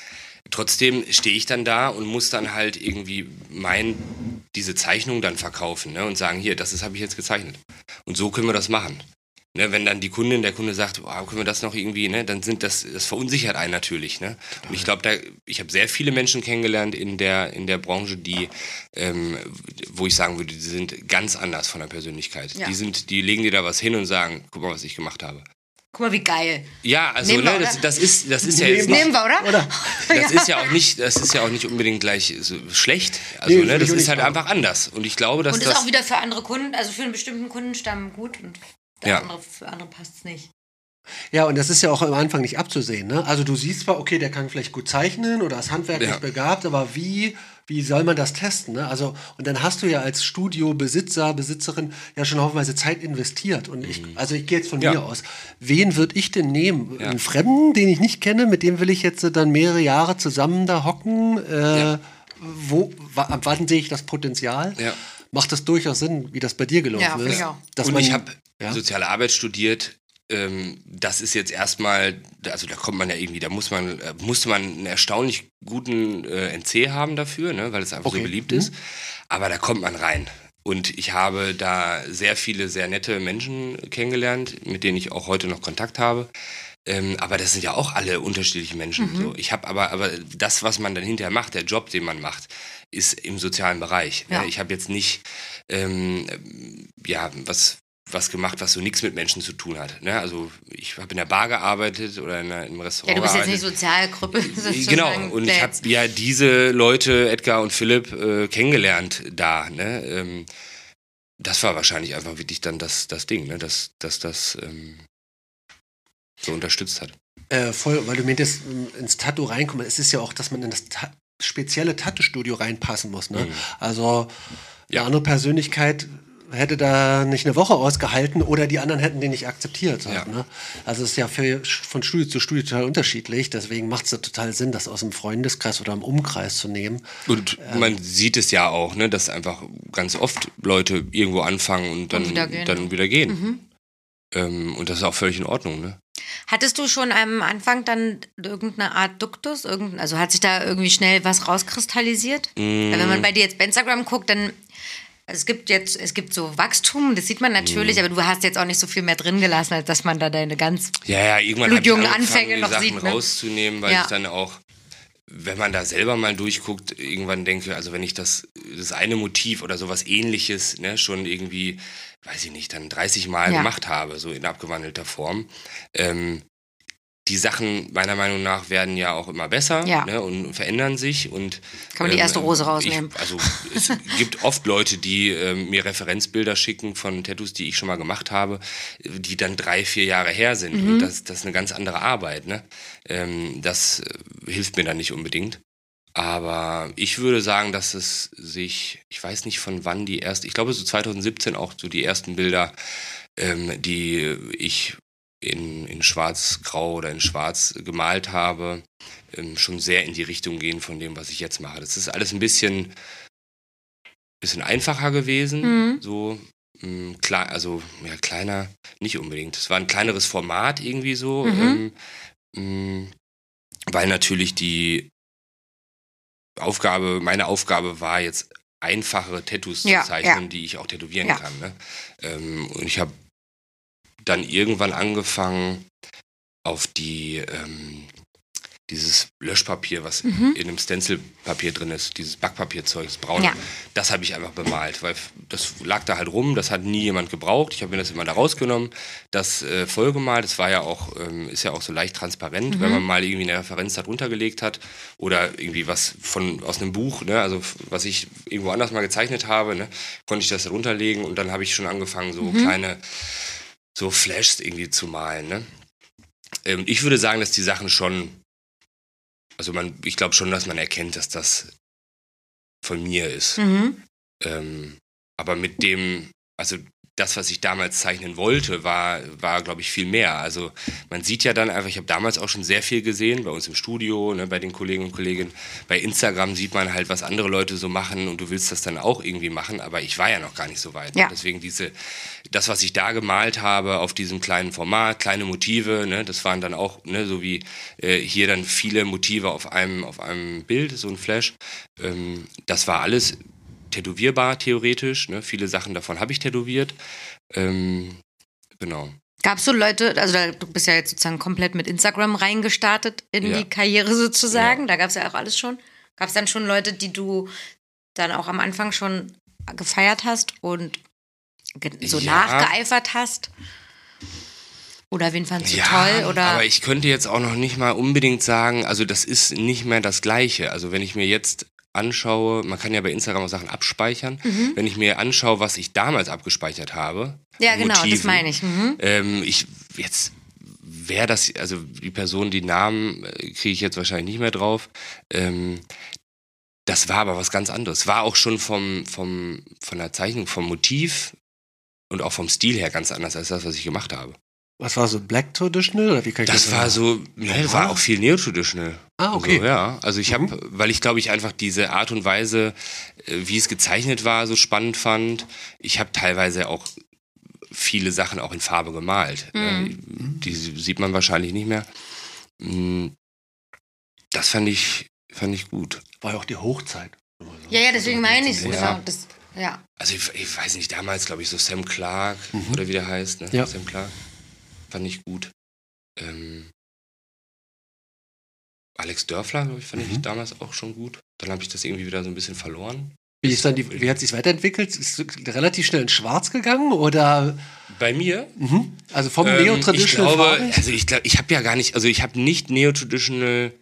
trotzdem stehe ich dann da und muss dann halt irgendwie mein, diese Zeichnung dann verkaufen ne, und sagen, hier, das habe ich jetzt gezeichnet. Und so können wir das machen. Ne, wenn dann die Kundin, der Kunde sagt, oh, können wir das noch irgendwie, ne, dann sind das, das verunsichert einen natürlich. Ne? Und ich glaube, da, ich habe sehr viele Menschen kennengelernt in der, in der Branche, die, ähm, wo ich sagen würde, die sind ganz anders von der Persönlichkeit. Ja. Die sind, die legen dir da was hin und sagen, guck mal, was ich gemacht habe. Guck mal, wie geil. Ja, also Nehmen wir, ne, das, das ist, das ist ja jetzt Nehmen wir, oder? Oder? (laughs) das ist ja auch nicht, das ist ja auch nicht unbedingt gleich so schlecht. Also, Nee, ne, das ist nicht halt sagen. einfach anders. Und ich glaube, dass Und ist das. auch wieder für andere Kunden, also für einen bestimmten Kundenstamm gut und für Ja. andere, für andere passt es nicht. Ja, und das ist ja auch am Anfang nicht abzusehen. Ne? Also du siehst zwar, okay, der kann vielleicht gut zeichnen oder ist handwerklich Ja. begabt, aber wie, wie soll man das testen? Ne? Also, und dann hast du ja als Studiobesitzer, Besitzerin ja schon haufenweise Zeit investiert. Und ich, also ich gehe jetzt von Mhm. Ja. mir aus. Wen würde ich denn nehmen? Ja. Einen Fremden, den ich nicht kenne, mit dem will ich jetzt äh, dann mehrere Jahre zusammen da hocken? Äh, Ja. wo, wann sehe ich das Potenzial? Ja. Macht das durchaus Sinn, wie das bei dir gelaufen Ja, ist? ich auch. Dass und man, ich habe ja? soziale Arbeit studiert. Ähm, das ist jetzt erstmal, also da kommt man ja irgendwie, da muss man, äh, musste man einen erstaunlich guten äh, NC haben dafür, ne, weil es einfach Okay. so beliebt Mhm. ist. Aber da kommt man rein. Und ich habe da sehr viele sehr nette Menschen kennengelernt, mit denen ich auch heute noch Kontakt habe. Ähm, aber das sind ja auch alle unterschiedliche Menschen. Mhm. So. Ich habe aber, aber das, was man dann hinterher macht, der Job, den man macht, ist im sozialen Bereich. Ja. Ich habe jetzt nicht ähm, ja, was, was gemacht, was so nichts mit Menschen zu tun hat. Ne? Also ich habe in der Bar gearbeitet oder in einer, im Ja, Restaurant du bist jetzt nicht. Sozialgruppe. (laughs) Genau, sozusagen, und ich habe ja diese Leute, Edgar und Philipp, äh, kennengelernt da. Ne? Ähm, das war wahrscheinlich einfach wirklich dann das, das Ding, ne? dass, dass das ähm, so unterstützt hat. Äh, voll, weil du meintest, m, ins Tattoo reinkommen. Es ist ja auch, dass man in das Ta spezielle Tattoo-Studio reinpassen muss. Ne? Mhm. Also eine Ja. andere Persönlichkeit hätte da nicht eine Woche ausgehalten oder die anderen hätten den nicht akzeptiert. Halt, Ja. ne? Also es ist ja für, von Studio zu Studio total unterschiedlich. Deswegen macht es ja total Sinn, das aus dem Freundeskreis oder im Umkreis zu nehmen. Und man sieht es ja auch, ne, dass einfach ganz oft Leute irgendwo anfangen und dann wieder gehen, dann wieder gehen. Mhm. Ähm, und das ist auch völlig in Ordnung. Ne? Hattest du schon am Anfang dann irgendeine Art Duktus? Irgendein, also hat sich da irgendwie schnell was rauskristallisiert? Mm. Weil wenn man bei dir jetzt bei Instagram guckt, dann es gibt jetzt, es gibt so Wachstum, das sieht man natürlich, mhm. aber du hast jetzt auch nicht so viel mehr drin gelassen, als dass man da deine ganz ja, ja, blutjungen Anfänge noch Sachen sieht. Ne? rauszunehmen, weil ja. ich dann auch, wenn man da selber mal durchguckt, irgendwann denke, also wenn ich das, das eine Motiv oder sowas ähnliches, ne, schon irgendwie, weiß ich nicht, dann 30 Mal ja. gemacht habe, so in abgewandelter Form, ähm, die Sachen meiner Meinung nach werden ja auch immer besser ja. ne, und verändern sich. Und, Kann man die erste ähm, Rose rausnehmen? Ich, also es (laughs) gibt oft Leute, die ähm, mir Referenzbilder schicken von Tattoos, die ich schon mal gemacht habe, die dann drei, vier Jahre her sind. Mhm. Und das, das ist eine ganz andere Arbeit. Ne? Ähm, das äh, hilft mir dann nicht unbedingt. Aber ich würde sagen, dass es sich, ich weiß nicht von wann die erste, ich glaube so 2017 auch so die ersten Bilder, ähm, die ich in, in schwarz-grau oder in schwarz gemalt habe, ähm, schon sehr in die Richtung gehen von dem, was ich jetzt mache. Das ist alles ein bisschen, bisschen einfacher gewesen, mhm. so ähm, klar, also ja, kleiner, nicht unbedingt. Es war ein kleineres Format irgendwie so, mhm. ähm, weil natürlich die Aufgabe, meine Aufgabe war jetzt einfachere Tattoos ja, zu zeichnen, ja. die ich auch tätowieren ja. kann. Ne? Ähm, und ich habe dann irgendwann angefangen, auf die ähm, dieses Löschpapier, was mhm. in dem Stencilpapier drin ist, dieses Backpapierzeug, das braune, ja. das habe ich einfach bemalt, weil das lag da halt rum, das hat nie jemand gebraucht. Ich habe mir das immer da rausgenommen, das äh, vollgemalt. Das war ja auch, ähm, ist ja auch so leicht transparent, mhm. wenn man mal irgendwie eine Referenz darunter gelegt hat oder irgendwie was von aus einem Buch, ne, also was ich irgendwo anders mal gezeichnet habe, ne, konnte ich das darunter legen und dann habe ich schon angefangen, so mhm. kleine so Flashs irgendwie zu malen. Ne? Ähm, ich würde sagen, dass die Sachen schon, also man, ich glaube schon, dass man erkennt, dass das von mir ist. Mhm. Ähm, aber mit dem, also das, was ich damals zeichnen wollte, war, war glaube ich, viel mehr. Also man sieht ja dann einfach, ich habe damals auch schon sehr viel gesehen, bei uns im Studio, ne, bei den Kollegen und Kolleginnen. Bei Instagram sieht man halt, was andere Leute so machen und du willst das dann auch irgendwie machen, aber ich war ja noch gar nicht so weit. Ja. Deswegen diese, das, was ich da gemalt habe auf diesem kleinen Format, kleine Motive, ne, das waren dann auch, ne, so wie äh, hier dann viele Motive auf einem, auf einem Bild, so ein Flash. Ähm, das war alles tätowierbar theoretisch. Ne? Viele Sachen davon habe ich tätowiert. Ähm, genau. Gab es so Leute, also du bist ja jetzt sozusagen komplett mit Instagram reingestartet in ja. die Karriere sozusagen, ja. da gab es ja auch alles schon. Gab es dann schon Leute, die du dann auch am Anfang schon gefeiert hast und so ja. nachgeeifert hast? Oder wen fandst du ja, toll? Oder? Aber ich könnte jetzt auch noch nicht mal unbedingt sagen, also das ist nicht mehr das Gleiche. Also wenn ich mir jetzt anschaue, man kann ja bei Instagram auch Sachen abspeichern, mhm. wenn ich mir anschaue, was ich damals abgespeichert habe. Ja, genau, Motiven, das meine ich. Mhm. Ähm, ich jetzt wer das, also die Person, die Namen äh, kriege ich jetzt wahrscheinlich nicht mehr drauf. Ähm, das war aber was ganz anderes. War auch schon vom, vom, von der Zeichnung, vom Motiv und auch vom Stil her ganz anders als das, was ich gemacht habe. Was war so Black Traditional oder wie kann ich das? Das war so, ne, war auch viel Neo Traditional. Ah, okay. Also, ja, also ich habe, mhm. weil ich glaube ich einfach diese Art und Weise, äh, wie es gezeichnet war, so spannend fand. Ich habe teilweise auch viele Sachen auch in Farbe gemalt. Mhm. Die sieht man wahrscheinlich nicht mehr. Mm, das fand ich, fand ich gut. War ja auch die Hochzeit. Ja, ja, deswegen meine ich es. Ja. Genau, ja. Also ich, ich, weiß nicht, damals glaube ich so Sam Clark mhm. oder wie der heißt, ne? Ja. Sam Clark fand ich gut. Ähm, Alex Dörfler, glaube ich, fand mhm. ich damals auch schon gut. Dann habe ich das irgendwie wieder so ein bisschen verloren. Wie, ist dann die, wie hat sich weiterentwickelt? Ist es relativ schnell in Schwarz gegangen oder? Bei mir? Mhm. Also vom ähm, Neo-Traditional. Ich glaube, also ich glaube, ich habe ja gar nicht, also ich habe nicht Neo-Traditional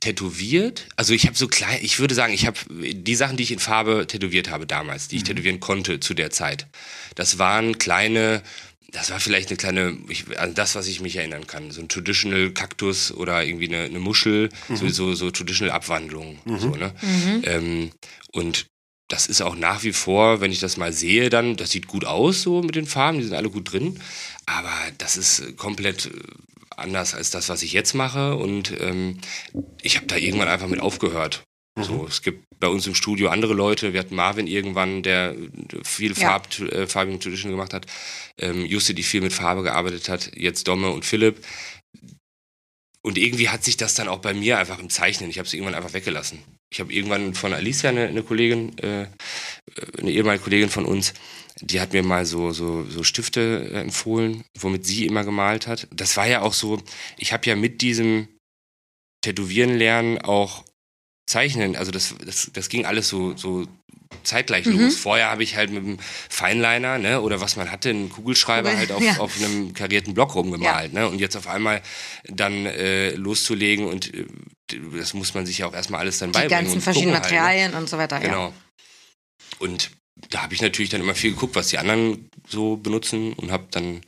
tätowiert. Also ich habe so klein, ich würde sagen, ich habe die Sachen, die ich in Farbe tätowiert habe damals, die ich mhm. tätowieren konnte zu der Zeit. Das waren kleine das war vielleicht eine kleine, ich, an das, was ich mich erinnern kann. So ein Traditional Kaktus oder irgendwie eine, eine Muschel, mhm. so, so, so Traditional Abwandlung. Mhm. So, ne? Mhm. Ähm, und das ist auch nach wie vor, wenn ich das mal sehe, dann, das sieht gut aus, so mit den Farben, die sind alle gut drin. Aber das ist komplett anders als das, was ich jetzt mache. Und ähm, ich habe da irgendwann einfach mit aufgehört. Mhm. So, es gibt bei uns im Studio andere Leute. Wir hatten Marvin irgendwann, der viel Farb, ja. äh, Farbigen Tradition gemacht hat. Ähm, Juste, die viel mit Farbe gearbeitet hat. Jetzt Domme und Philipp. Und irgendwie hat sich das dann auch bei mir einfach im Zeichnen. Ich habe es irgendwann einfach weggelassen. Ich habe irgendwann von Alicia, eine, eine Kollegin, äh, eine ehemalige Kollegin von uns, die hat mir mal so, so, so Stifte äh, empfohlen, womit sie immer gemalt hat. Das war ja auch so, ich habe ja mit diesem Tätowieren lernen auch Zeichnen, also das, das, das ging alles so, so zeitgleich mhm. los. Vorher habe ich halt mit einem Feinliner, ne, oder was man hatte, einen Kugelschreiber Kugel, halt auf, (laughs) ja. auf einem karierten Block rumgemalt, ja. ne, und jetzt auf einmal dann äh, loszulegen und äh, das muss man sich ja auch erstmal alles dann Die beibringen. Die ganzen verschiedenen Materialien halt, ne? und so weiter, Genau. Ja. Und da habe ich natürlich dann immer viel geguckt, was die anderen so benutzen und habe dann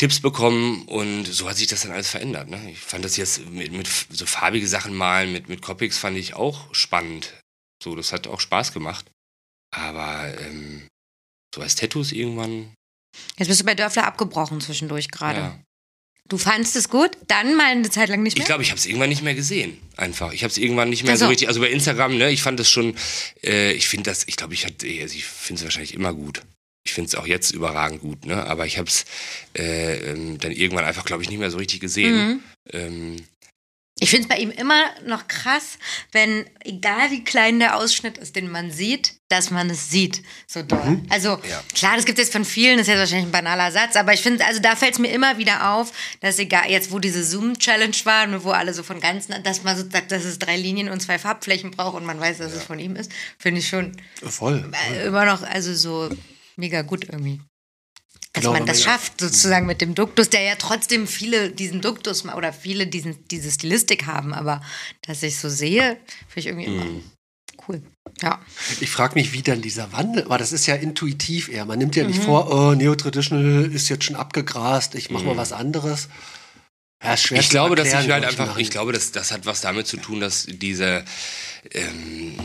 Tipps bekommen und so hat sich das dann alles verändert. Ne? Ich fand das jetzt mit, mit so farbige Sachen malen, mit, mit Copics fand ich auch spannend. So, das hat auch Spaß gemacht. Aber ähm, so als Tattoos irgendwann. Jetzt bist du bei Dörfler abgebrochen zwischendurch gerade. Ja. Du fandest es gut, dann mal eine Zeit lang nicht mehr? Ich glaube, ich habe es irgendwann nicht mehr gesehen. Einfach. Ich habe es irgendwann nicht mehr also. so richtig. Also bei Instagram, ne, ich fand das schon, äh, ich finde das, ich glaube, ich, also ich finde es wahrscheinlich immer gut ich finde es auch jetzt überragend gut, ne? aber ich habe es äh, ähm, dann irgendwann einfach, glaube ich, nicht mehr so richtig gesehen. Mhm. Ähm, ich finde es bei ihm immer noch krass, wenn, egal wie klein der Ausschnitt ist, den man sieht, dass man es sieht. So doll. Mhm. Also, ja. klar, das gibt es jetzt von vielen, das ist jetzt wahrscheinlich ein banaler Satz, aber ich finde, also da fällt es mir immer wieder auf, dass egal, jetzt wo diese Zoom-Challenge war, wo alle so von ganzen, dass man so sagt, dass es drei Linien und zwei Farbflächen braucht und man weiß, dass ja. es von ihm ist, finde ich schon voll, voll. immer noch, also so mega gut irgendwie. Dass genau, man das schafft, sozusagen mit dem Duktus, der ja trotzdem viele diesen Duktus oder viele diesen, diese Stilistik haben, aber dass ich so sehe, finde ich irgendwie immer mm. cool. Ja. Ich frage mich, wie dann dieser Wandel war. Das ist ja intuitiv eher. Man nimmt ja nicht mhm. vor, oh, Neo-Traditional ist jetzt schon abgegrast, ich mache mhm. mal was anderes. Ja, schwer ich glaube, erklären, dass ich halt einfach, ich glaube, dass das hat was damit zu tun, dass diese ähm,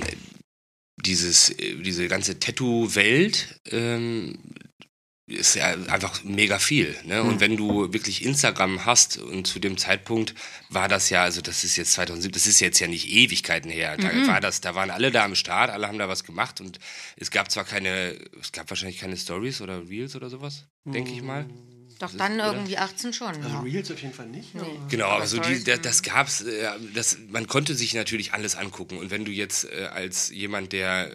dieses, äh, diese ganze Tattoo-Welt ähm, ist ja einfach mega viel. Ne? Und mhm. wenn du wirklich Instagram hast und zu dem Zeitpunkt war das ja, also das ist jetzt 2007, das ist jetzt ja nicht Ewigkeiten her. Da mhm. war das, da waren alle da am Start, alle haben da was gemacht und es gab zwar keine, es gab wahrscheinlich keine Stories oder Reels oder sowas, denke ich mal. Doch das dann ist, irgendwie 18 schon. Also ja. Reels auf jeden Fall nicht. Nee. Genau, aber so die, das, das gab's, äh, das, man konnte sich natürlich alles angucken. Und wenn du jetzt äh, als jemand, der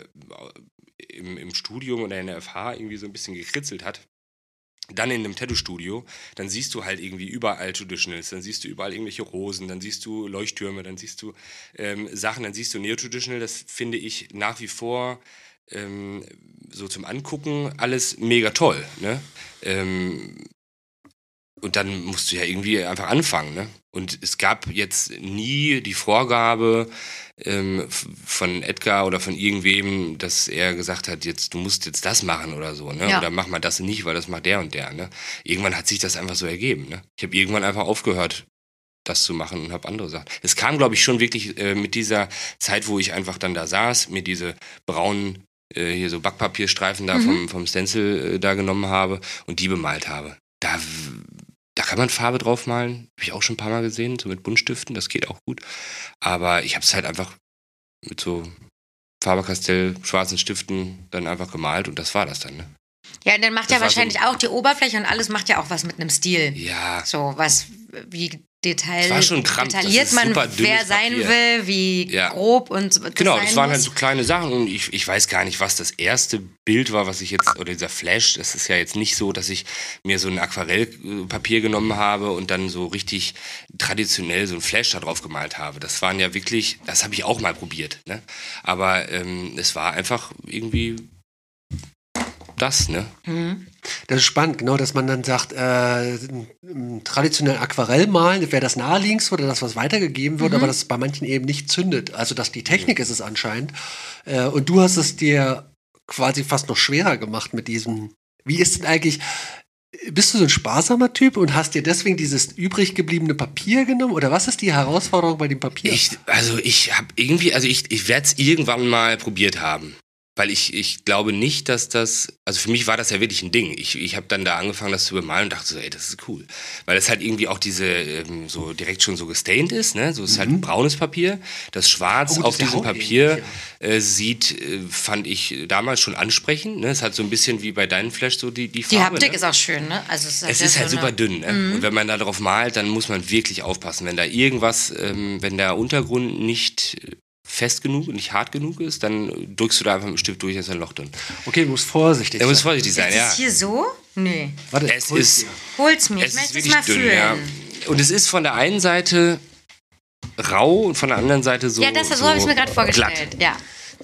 äh, im, im Studium oder in der FH irgendwie so ein bisschen gekritzelt hat, dann in einem Tattoo-Studio, dann siehst du halt irgendwie überall Traditionals, dann siehst du überall irgendwelche Rosen, dann siehst du Leuchttürme, dann siehst du ähm, Sachen, dann siehst du Neo-Traditional. Das finde ich nach wie vor ähm, so zum Angucken alles mega toll. Ne? Ähm, und dann musst du ja irgendwie einfach anfangen. Ne? Und es gab jetzt nie die Vorgabe ähm, von Edgar oder von irgendwem, dass er gesagt hat, jetzt du musst jetzt das machen oder so, ne? Ja. Oder mach mal das nicht, weil das macht der und der. Ne? Irgendwann hat sich das einfach so ergeben. Ne? Ich habe irgendwann einfach aufgehört, das zu machen und habe andere Sachen. Es kam, glaube ich, schon wirklich äh, mit dieser Zeit, wo ich einfach dann da saß, mir diese braunen äh, hier so Backpapierstreifen da mhm. vom, vom Stencil äh, da genommen habe und die bemalt habe. Da da kann man Farbe drauf malen. Habe ich auch schon ein paar Mal gesehen, so mit Buntstiften, das geht auch gut. Aber ich habe es halt einfach mit so Faber-Castell, schwarzen Stiften dann einfach gemalt und das war das dann. Ne? Ja, und dann macht das ja wahrscheinlich so auch die Oberfläche und alles macht ja auch was mit einem Stil. Ja. So, was, wie Detail, war schon krampf. detailliert man, wer sein Papier. will, wie ja. grob und das Genau, das waren halt so kleine Sachen und ich, ich weiß gar nicht, was das erste Bild war, was ich jetzt, oder dieser Flash, das ist ja jetzt nicht so, dass ich mir so ein Aquarellpapier genommen habe und dann so richtig traditionell so ein Flash da drauf gemalt habe. Das waren ja wirklich, das habe ich auch mal probiert, ne? Aber ähm, es war einfach irgendwie das, ne? Mhm. Das ist spannend, genau, dass man dann sagt, äh, traditionell Aquarell malen wäre das naheliegendste oder das, was weitergegeben wird, mhm. aber das bei manchen eben nicht zündet. Also, dass die Technik mhm. ist es anscheinend. Äh, und du hast es dir quasi fast noch schwerer gemacht mit diesem. Wie ist denn eigentlich, bist du so ein sparsamer Typ und hast dir deswegen dieses übrig gebliebene Papier genommen? Oder was ist die Herausforderung bei dem Papier? Ich, also ich habe irgendwie, also ich, ich werde es irgendwann mal probiert haben weil ich, ich glaube nicht, dass das, also für mich war das ja wirklich ein Ding. Ich, ich habe dann da angefangen, das zu bemalen und dachte so, ey, das ist cool. Weil es halt irgendwie auch diese, ähm, so direkt schon so gestained ist, ne? So ist halt mhm. halt braunes Papier. Das Schwarz oh, auf diesem Papier äh, sieht, äh, fand ich damals schon ansprechend. Ne? Es hat so ein bisschen wie bei deinen Flash so die, die Farbe. Die Haptik ne? ist auch schön, ne? Also es ist, halt, es ist halt super dünn, ne? Mhm. Und wenn man da drauf malt, dann muss man wirklich aufpassen. Wenn da irgendwas, ähm, wenn der Untergrund nicht fest genug und nicht hart genug ist, dann drückst du da einfach mit dem Stift durch, dann ist ein Loch drin. Okay, du musst vorsichtig Da muss sein. vorsichtig sein, Ist ja. es hier so? Nee. Warte, Es hol's ist, dir. Hol's mir. es ich ist möchte es wirklich mal dünn, fühlen. ja. Und es ist von der einen Seite rau und von der anderen Seite so. Ja, das, so habe ich mir gerade vorgestellt. Glatt. Ja.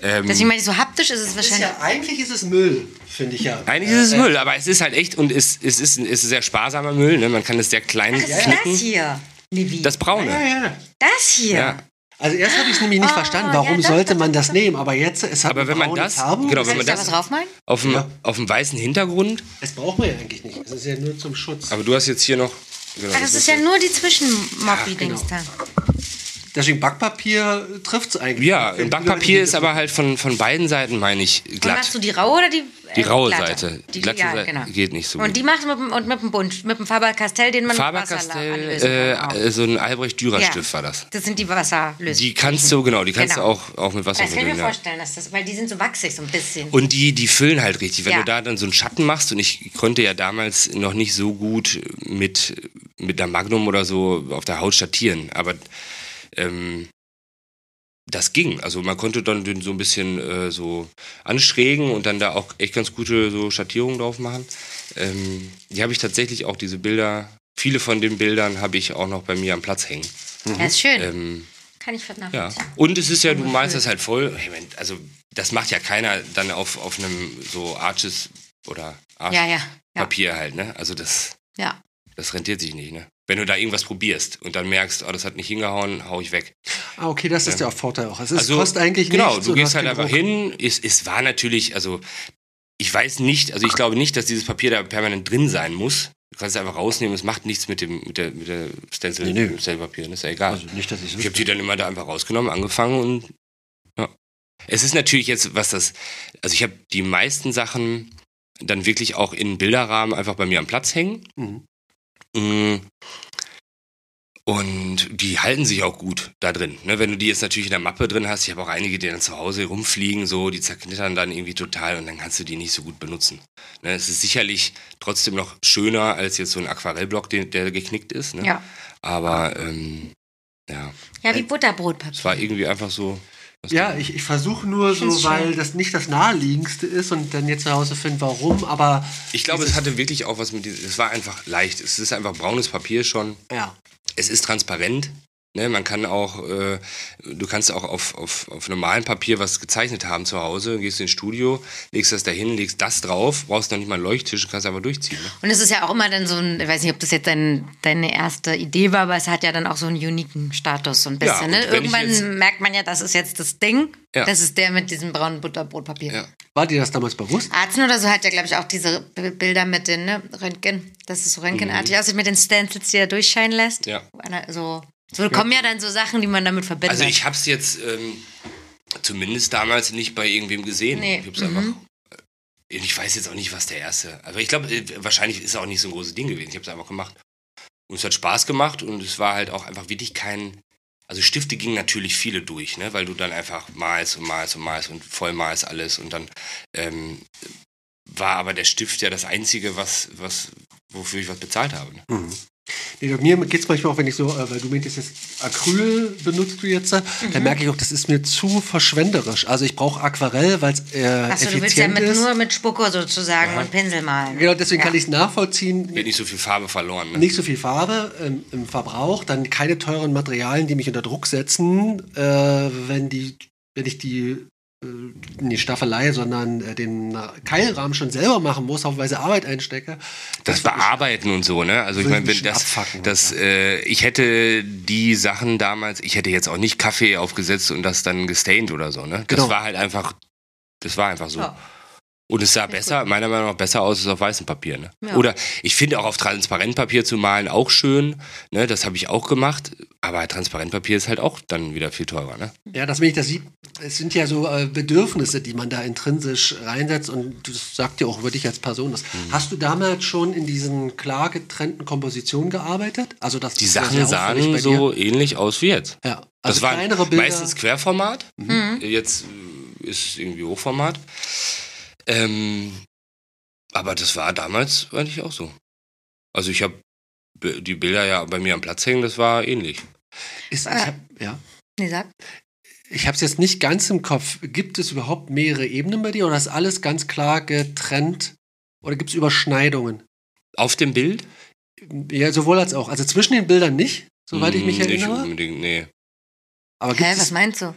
Ähm, Deswegen meine ich, so haptisch ist es Ist wahrscheinlich. ja, eigentlich ist es Müll, finde ich ja. Eigentlich ist es Müll, aber es ist halt echt und es, es, ist, es ist sehr sparsamer Müll. Ne? Man kann es sehr klein Was ist knicken. das hier? Levi. Das Braune. Ja, ja. Das hier. Ja. Also erst habe ich es nämlich nicht Oh, verstanden, ja, warum das- sollte das- man das das- nehmen, aber jetzt, es hat Aber wenn man das- Farbe. genau, Kann wenn man da das- draufmalen? Auf dem, Ja. auf dem weißen Hintergrund. Das braucht man ja eigentlich nicht. Es ist ja nur zum Schutz. Aber du hast jetzt hier noch. Genau, Ah, das ist ja nur die Zwischenmobby-Dings genau. da. Deswegen Backpapier trifft es eigentlich. Ja, Wenn im die Backpapier ist aber halt von, von beiden Seiten, meine ich, Und glatt. machst du die raue oder die Die äh, raue glatte? Seite. Die Die glatte ja, Seite genau. geht nicht so gut. Und die machst du mit, dem- und mit dem Bunt, mit dem Faber-Castell, den man mit Wasser Faber-Castell, anlösen äh, äh, so ein Albrecht-Dürer-Stift Ja. war das. Das sind die Wasserlösungen. Die kannst du, genau, die kannst Genau. du auch, auch mit Wasser das kann ich mir vorstellen, dass das, weil die sind so wachsig, so ein bisschen. Und die, die füllen halt richtig. Wenn Ja. du da dann so einen Schatten machst, und ich konnte ja damals noch nicht so gut mit, mit der Magnum oder so auf der Haut schattieren, aber ähm, das ging. Also man konnte dann den so ein bisschen äh, so anschrägen und dann da auch echt ganz gute so Schattierungen drauf machen. Ähm, die habe ich tatsächlich auch diese Bilder, viele von den Bildern habe ich auch noch bei mir am Platz hängen. das ist schön. Ähm, kann ich ja. nachvollziehen. Und es ist ja, du malst das halt voll. Also, das macht ja keiner dann auf, auf einem so Arches oder Ja, ja. Ja. Archpapier halt, ne? Also, das, ja. Das rentiert sich nicht, ne? Wenn du da irgendwas probierst und dann merkst, oh, das hat nicht hingehauen, hau ich weg. Ah, okay, das ist der Vorteil auch. Es ist, Also, kostet eigentlich Genau, nichts. du und gehst halt einfach hin. Es, es war natürlich, also, ich weiß nicht, also ich glaube nicht, dass dieses Papier da permanent drin sein muss. Du kannst es einfach rausnehmen, es macht nichts mit dem mit der, mit der Stencil, Nee, nee. Stencilpapier, das ist ja egal. Also nicht, dass ich Ich habe die dann immer da einfach rausgenommen, angefangen und ja. Es ist natürlich jetzt, was das, also ich habe die meisten Sachen dann wirklich auch in Bilderrahmen einfach bei mir am Platz hängen. Mhm. Mm. Und die halten sich auch gut da drin. Ne, wenn du die jetzt natürlich in der Mappe drin hast, ich habe auch einige, die dann zu Hause rumfliegen, so, die zerknittern dann irgendwie total und dann kannst du die nicht so gut benutzen. Ne, es ist sicherlich trotzdem noch schöner als jetzt so ein Aquarellblock, der geknickt ist. Ne? Ja. Aber ähm, ja, Ja, wie Butterbrotpapier. es war irgendwie einfach so. Ja, ich, ich versuche nur so, find's weil das nicht das naheliegendste ist und dann jetzt herauszufinden, warum, aber ich glaube, es hatte wirklich auch was mit diesem. Es war einfach leicht. Es ist einfach braunes Papier schon. ja. Es ist transparent. Ne, man kann auch, äh, du kannst auch auf, auf, auf normalem Papier was gezeichnet haben zu Hause, gehst ins Studio, legst das dahin, legst das drauf, brauchst noch nicht mal einen Leuchttisch kannst einfach durchziehen. Ne? Und es ist ja auch immer dann so ein, ich weiß nicht, ob das jetzt dein, deine erste Idee war, aber es hat ja dann auch so einen uniken Status so ein Ja, bisschen. und ne? Irgendwann jetzt- merkt man ja, das ist jetzt das Ding. Ja. Das ist der mit diesem braunen Butterbrotpapier. Ja. War dir das damals bewusst? Arzen oder so hat ja, glaube ich, auch diese Bilder mit den ne, Röntgen, dass es so röntgenartig aussieht, mit den Stencils, die er durchscheinen lässt. Mhm. Ja. Einer- So, so kommen ja dann so Sachen, die man damit verbindet. Also ich habe es jetzt ähm, zumindest damals nicht bei irgendwem gesehen. Nee. Ich hab's einfach. äh, Ich weiß jetzt auch nicht, was der erste. Aber ich glaube, äh, wahrscheinlich ist es auch nicht so ein großes Ding gewesen. Ich habe es einfach gemacht. Und es hat Spaß gemacht und es war halt auch einfach wirklich kein. Also Stifte gingen natürlich viele durch, ne? weil du dann einfach malst und malst und malst und voll malst alles und dann ähm, war aber der Stift ja das Einzige, was, was, wofür ich was bezahlt habe. Ne? Mhm. Nee, mir geht es manchmal auch, wenn ich so, äh, weil du meintest jetzt Acryl benutzt du jetzt, Mhm. dann merke ich auch, das ist mir zu verschwenderisch. Also ich brauche Aquarell, weil es äh, Achso, du willst ja mit, ist. nur mit Spucko sozusagen und Pinsel malen. Genau, deswegen Ja. kann ich es nachvollziehen. Wird nicht so viel Farbe verloren. Ne? Nicht so viel Farbe ähm, im Verbrauch, dann keine teuren Materialien, die mich unter Druck setzen, äh, wenn die, wenn ich die nicht Staffelei, sondern äh, den Keilrahmen schon selber machen muss, haufenweise Arbeit einstecke. das Bearbeiten und so, ne? Also ich meine, wenn das, abfucken, das äh, ich hätte die Sachen damals, ich hätte jetzt auch nicht Kaffee aufgesetzt und das dann gestained oder so, ne? Das Genau. war halt einfach, das war einfach so. Ja. Und es sah besser, meiner Meinung nach besser aus als auf weißem Papier. Ne? Ja. Oder ich finde auch auf Transparentpapier zu malen auch schön. Ne? Das habe ich auch gemacht. Aber Transparentpapier ist halt auch dann wieder viel teurer. Ne? Ja, das, wenn ich das sieht, es sind ja so äh, Bedürfnisse, die man da intrinsisch reinsetzt und das sagt ja auch über dich als Person. Das. Mhm. Hast du damals schon in diesen klar getrennten Kompositionen gearbeitet? Also das Die Sachen sahen bei so ähnlich aus wie jetzt. Ja, also das waren kleinere Bilder. meistens Querformat. Mhm. Jetzt äh, ist es irgendwie Hochformat. Ähm, aber das war damals eigentlich auch so. Also ich habe die Bilder ja bei mir am Platz hängen, das war ähnlich. ist, ich Äh. hab, ja. Nee, sag. ich habe es jetzt nicht ganz im Kopf. Gibt es überhaupt mehrere Ebenen bei dir oder ist alles ganz klar getrennt? Oder gibt es Überschneidungen? Auf dem Bild? Ja, sowohl als auch. Also zwischen den Bildern nicht, soweit ich mich Hm, erinnere. Nicht unbedingt, nee. Aber Hä, was meinst du?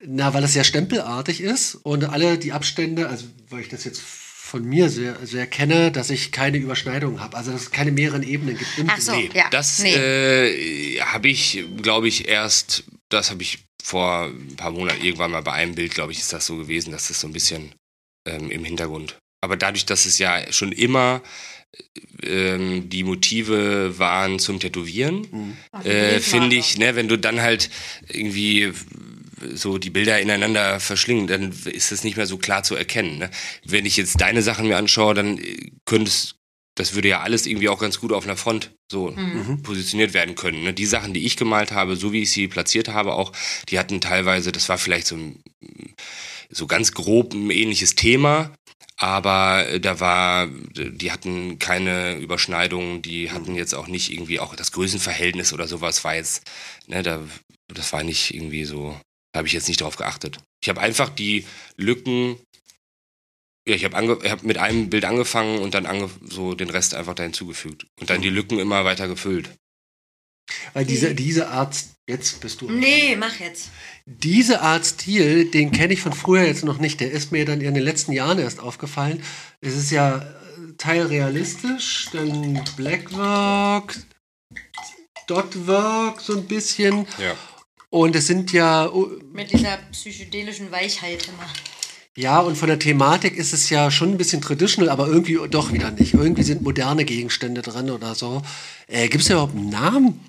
na, weil es ja stempelartig ist und alle die Abstände, also weil ich das jetzt von mir sehr, sehr kenne, dass ich keine Überschneidungen habe. Also dass es keine mehreren Ebenen gibt. im Ach so. Nee, Ja, das nee. äh, habe ich, glaube ich, erst, das habe ich vor ein paar Monaten irgendwann mal bei einem Bild, glaube ich, ist das so gewesen, dass das so ein bisschen ähm, im Hintergrund. Aber dadurch, dass es ja schon immer ähm, die Motive waren zum Tätowieren, äh, finde ich, ne, wenn du dann halt irgendwie so die Bilder ineinander verschlingen, dann ist es nicht mehr so klar zu erkennen. Ne? Wenn ich jetzt deine Sachen mir anschaue, dann äh, könntest das würde ja alles irgendwie auch ganz gut auf einer Front so positioniert werden können. Ne? Die Sachen, die ich gemalt habe, so wie ich sie platziert habe, auch, die hatten teilweise, das war vielleicht so, ein, so ganz grob ein ähnliches Thema, aber äh, da war, die hatten keine Überschneidung, die hatten jetzt auch nicht irgendwie auch das Größenverhältnis oder sowas war jetzt, ne, da, das war nicht irgendwie so, da habe ich jetzt nicht drauf geachtet. Ich habe einfach die Lücken, ja, ich habe hab mit einem Bild angefangen und dann ange so den Rest einfach da hinzugefügt und dann die Lücken immer weiter gefüllt. Weil diese, diese Art, jetzt bist du. Nee, mach jetzt. Diese Art Stil, den kenne ich von früher jetzt noch nicht. Der ist mir dann in den letzten Jahren erst aufgefallen. Es ist ja äh, teilrealistisch, dann Blackwork, Dotwork so ein bisschen. Ja. Und es sind ja, oh, Mit dieser psychedelischen Weichheit immer. ja, und von der Thematik ist es ja schon ein bisschen traditional, aber irgendwie doch wieder nicht. Irgendwie sind moderne Gegenstände drin oder so. Äh, Gibt es überhaupt einen Namen?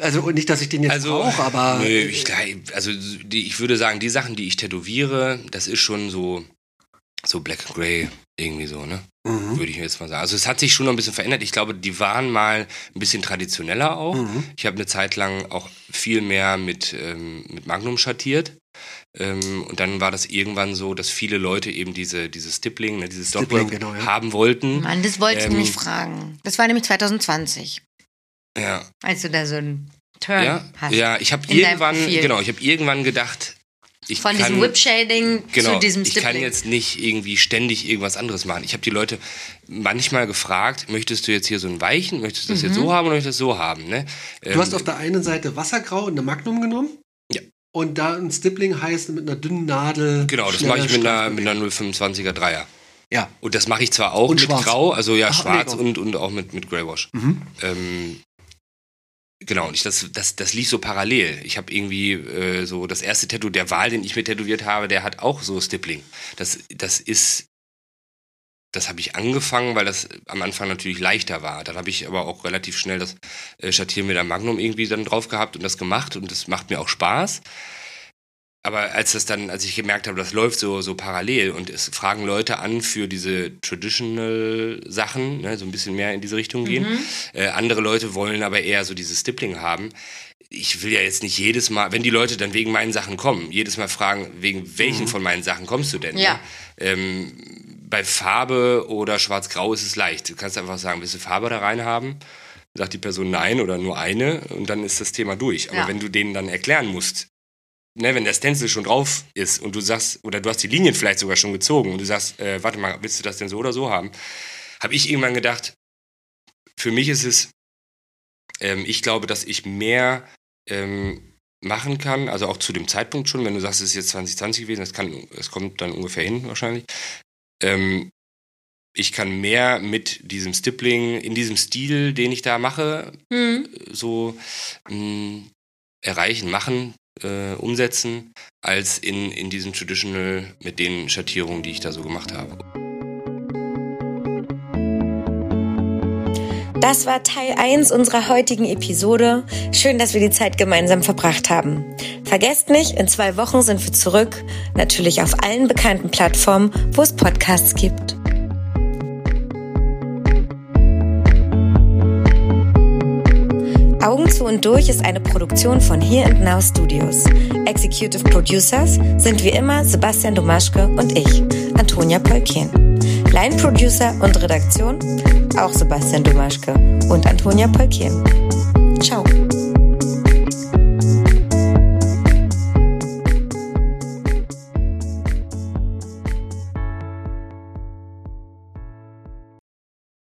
Also nicht, dass ich den jetzt Also, brauche, aber nö, ich, also die, ich würde sagen, die Sachen, die ich tätowiere, das ist schon so, so Black and Grey, irgendwie so, ne? Mhm. Würde ich jetzt mal sagen. Also es hat sich schon noch ein bisschen verändert. Ich glaube, die waren mal ein bisschen traditioneller auch. Mhm. Ich habe eine Zeit lang auch viel mehr mit, ähm, mit Magnum schattiert. Ähm, und dann war das irgendwann so, dass viele Leute eben diese, dieses Stippling, ne, dieses Stippling, genau, ja. haben wollten. Mann, das wollte ich Ähm, nämlich fragen. Das war nämlich 2020, Ja, als du da so einen Turn ja, hast. ja. Ich habe irgendwann, genau, ich habe irgendwann gedacht, ich Von kann, diesem Whip-Shading Genau, zu diesem ich kann Stippling. jetzt nicht irgendwie ständig irgendwas anderes machen. Ich habe die Leute manchmal gefragt, möchtest du jetzt hier so einen weichen, möchtest du das Mhm. jetzt so haben oder möchtest du das so haben? Ne? Du hast auf der einen Seite Wassergrau und eine Magnum genommen. Ja. Und da ein Stippling heißt mit einer dünnen Nadel. Genau, das mache ich mit einer, mit einer 025er Dreier. Ja. Und das mache ich zwar auch Und mit schwarz. Grau, also ja, Ach, schwarz nee, Mhm. und, und auch mit, mit Greywash. Ähm, genau, und ich, das, das, das lief so parallel. Ich habe irgendwie äh, so das erste Tattoo der Wahl, den ich mir tätowiert habe, der hat auch so Stippling. Das, das ist, das habe ich angefangen, weil das am Anfang natürlich leichter war. Dann habe ich aber auch relativ schnell das äh, Schattieren mit der Magnum irgendwie dann drauf gehabt und das gemacht und das macht mir auch Spaß. Aber als das dann, als ich gemerkt habe, das läuft so, so parallel und es fragen Leute an für diese traditional Sachen, ne, so ein bisschen mehr in diese Richtung gehen. Äh, andere Leute wollen aber eher so dieses Stippling haben. Ich will ja jetzt nicht jedes Mal, wenn die Leute dann wegen meinen Sachen kommen, jedes Mal fragen, wegen welchen von meinen Sachen kommst du denn? Ja. Ne? Ähm, bei Farbe oder Schwarz-Grau ist es leicht. Du kannst einfach sagen, willst du Farbe da rein haben? Sagt die Person nein oder nur eine und dann ist das Thema durch. Aber Ja. wenn du denen dann erklären musst, ne, wenn der Stencil schon drauf ist und du sagst, oder du hast die Linien vielleicht sogar schon gezogen und du sagst, äh, warte mal, willst du das denn so oder so haben? Habe ich irgendwann gedacht, für mich ist es, ähm, ich glaube, dass ich mehr ähm, machen kann, also auch zu dem Zeitpunkt schon, wenn du sagst, es ist jetzt 2020 gewesen, das, kann, kommt dann ungefähr hin wahrscheinlich. Ähm, ich kann mehr mit diesem Stippling in diesem Stil, den ich da mache, Hm. so mh, erreichen, machen, äh, umsetzen, als in, in diesem Traditional mit den Schattierungen, die ich da so gemacht habe. Das war Teil 1 unserer heutigen Episode. Schön, dass wir die Zeit gemeinsam verbracht haben. Vergesst nicht, in zwei Wochen sind wir zurück. Natürlich auf allen bekannten Plattformen, wo es Podcasts gibt. Augen zu und durch ist eine Produktion von Here and Now Studios. Executive Producers sind wie immer Sebastian Domaschke und ich, Antonia Polkien. Line Producer und Redaktion auch Sebastian Domaschke und Antonia Polkien. Ciao.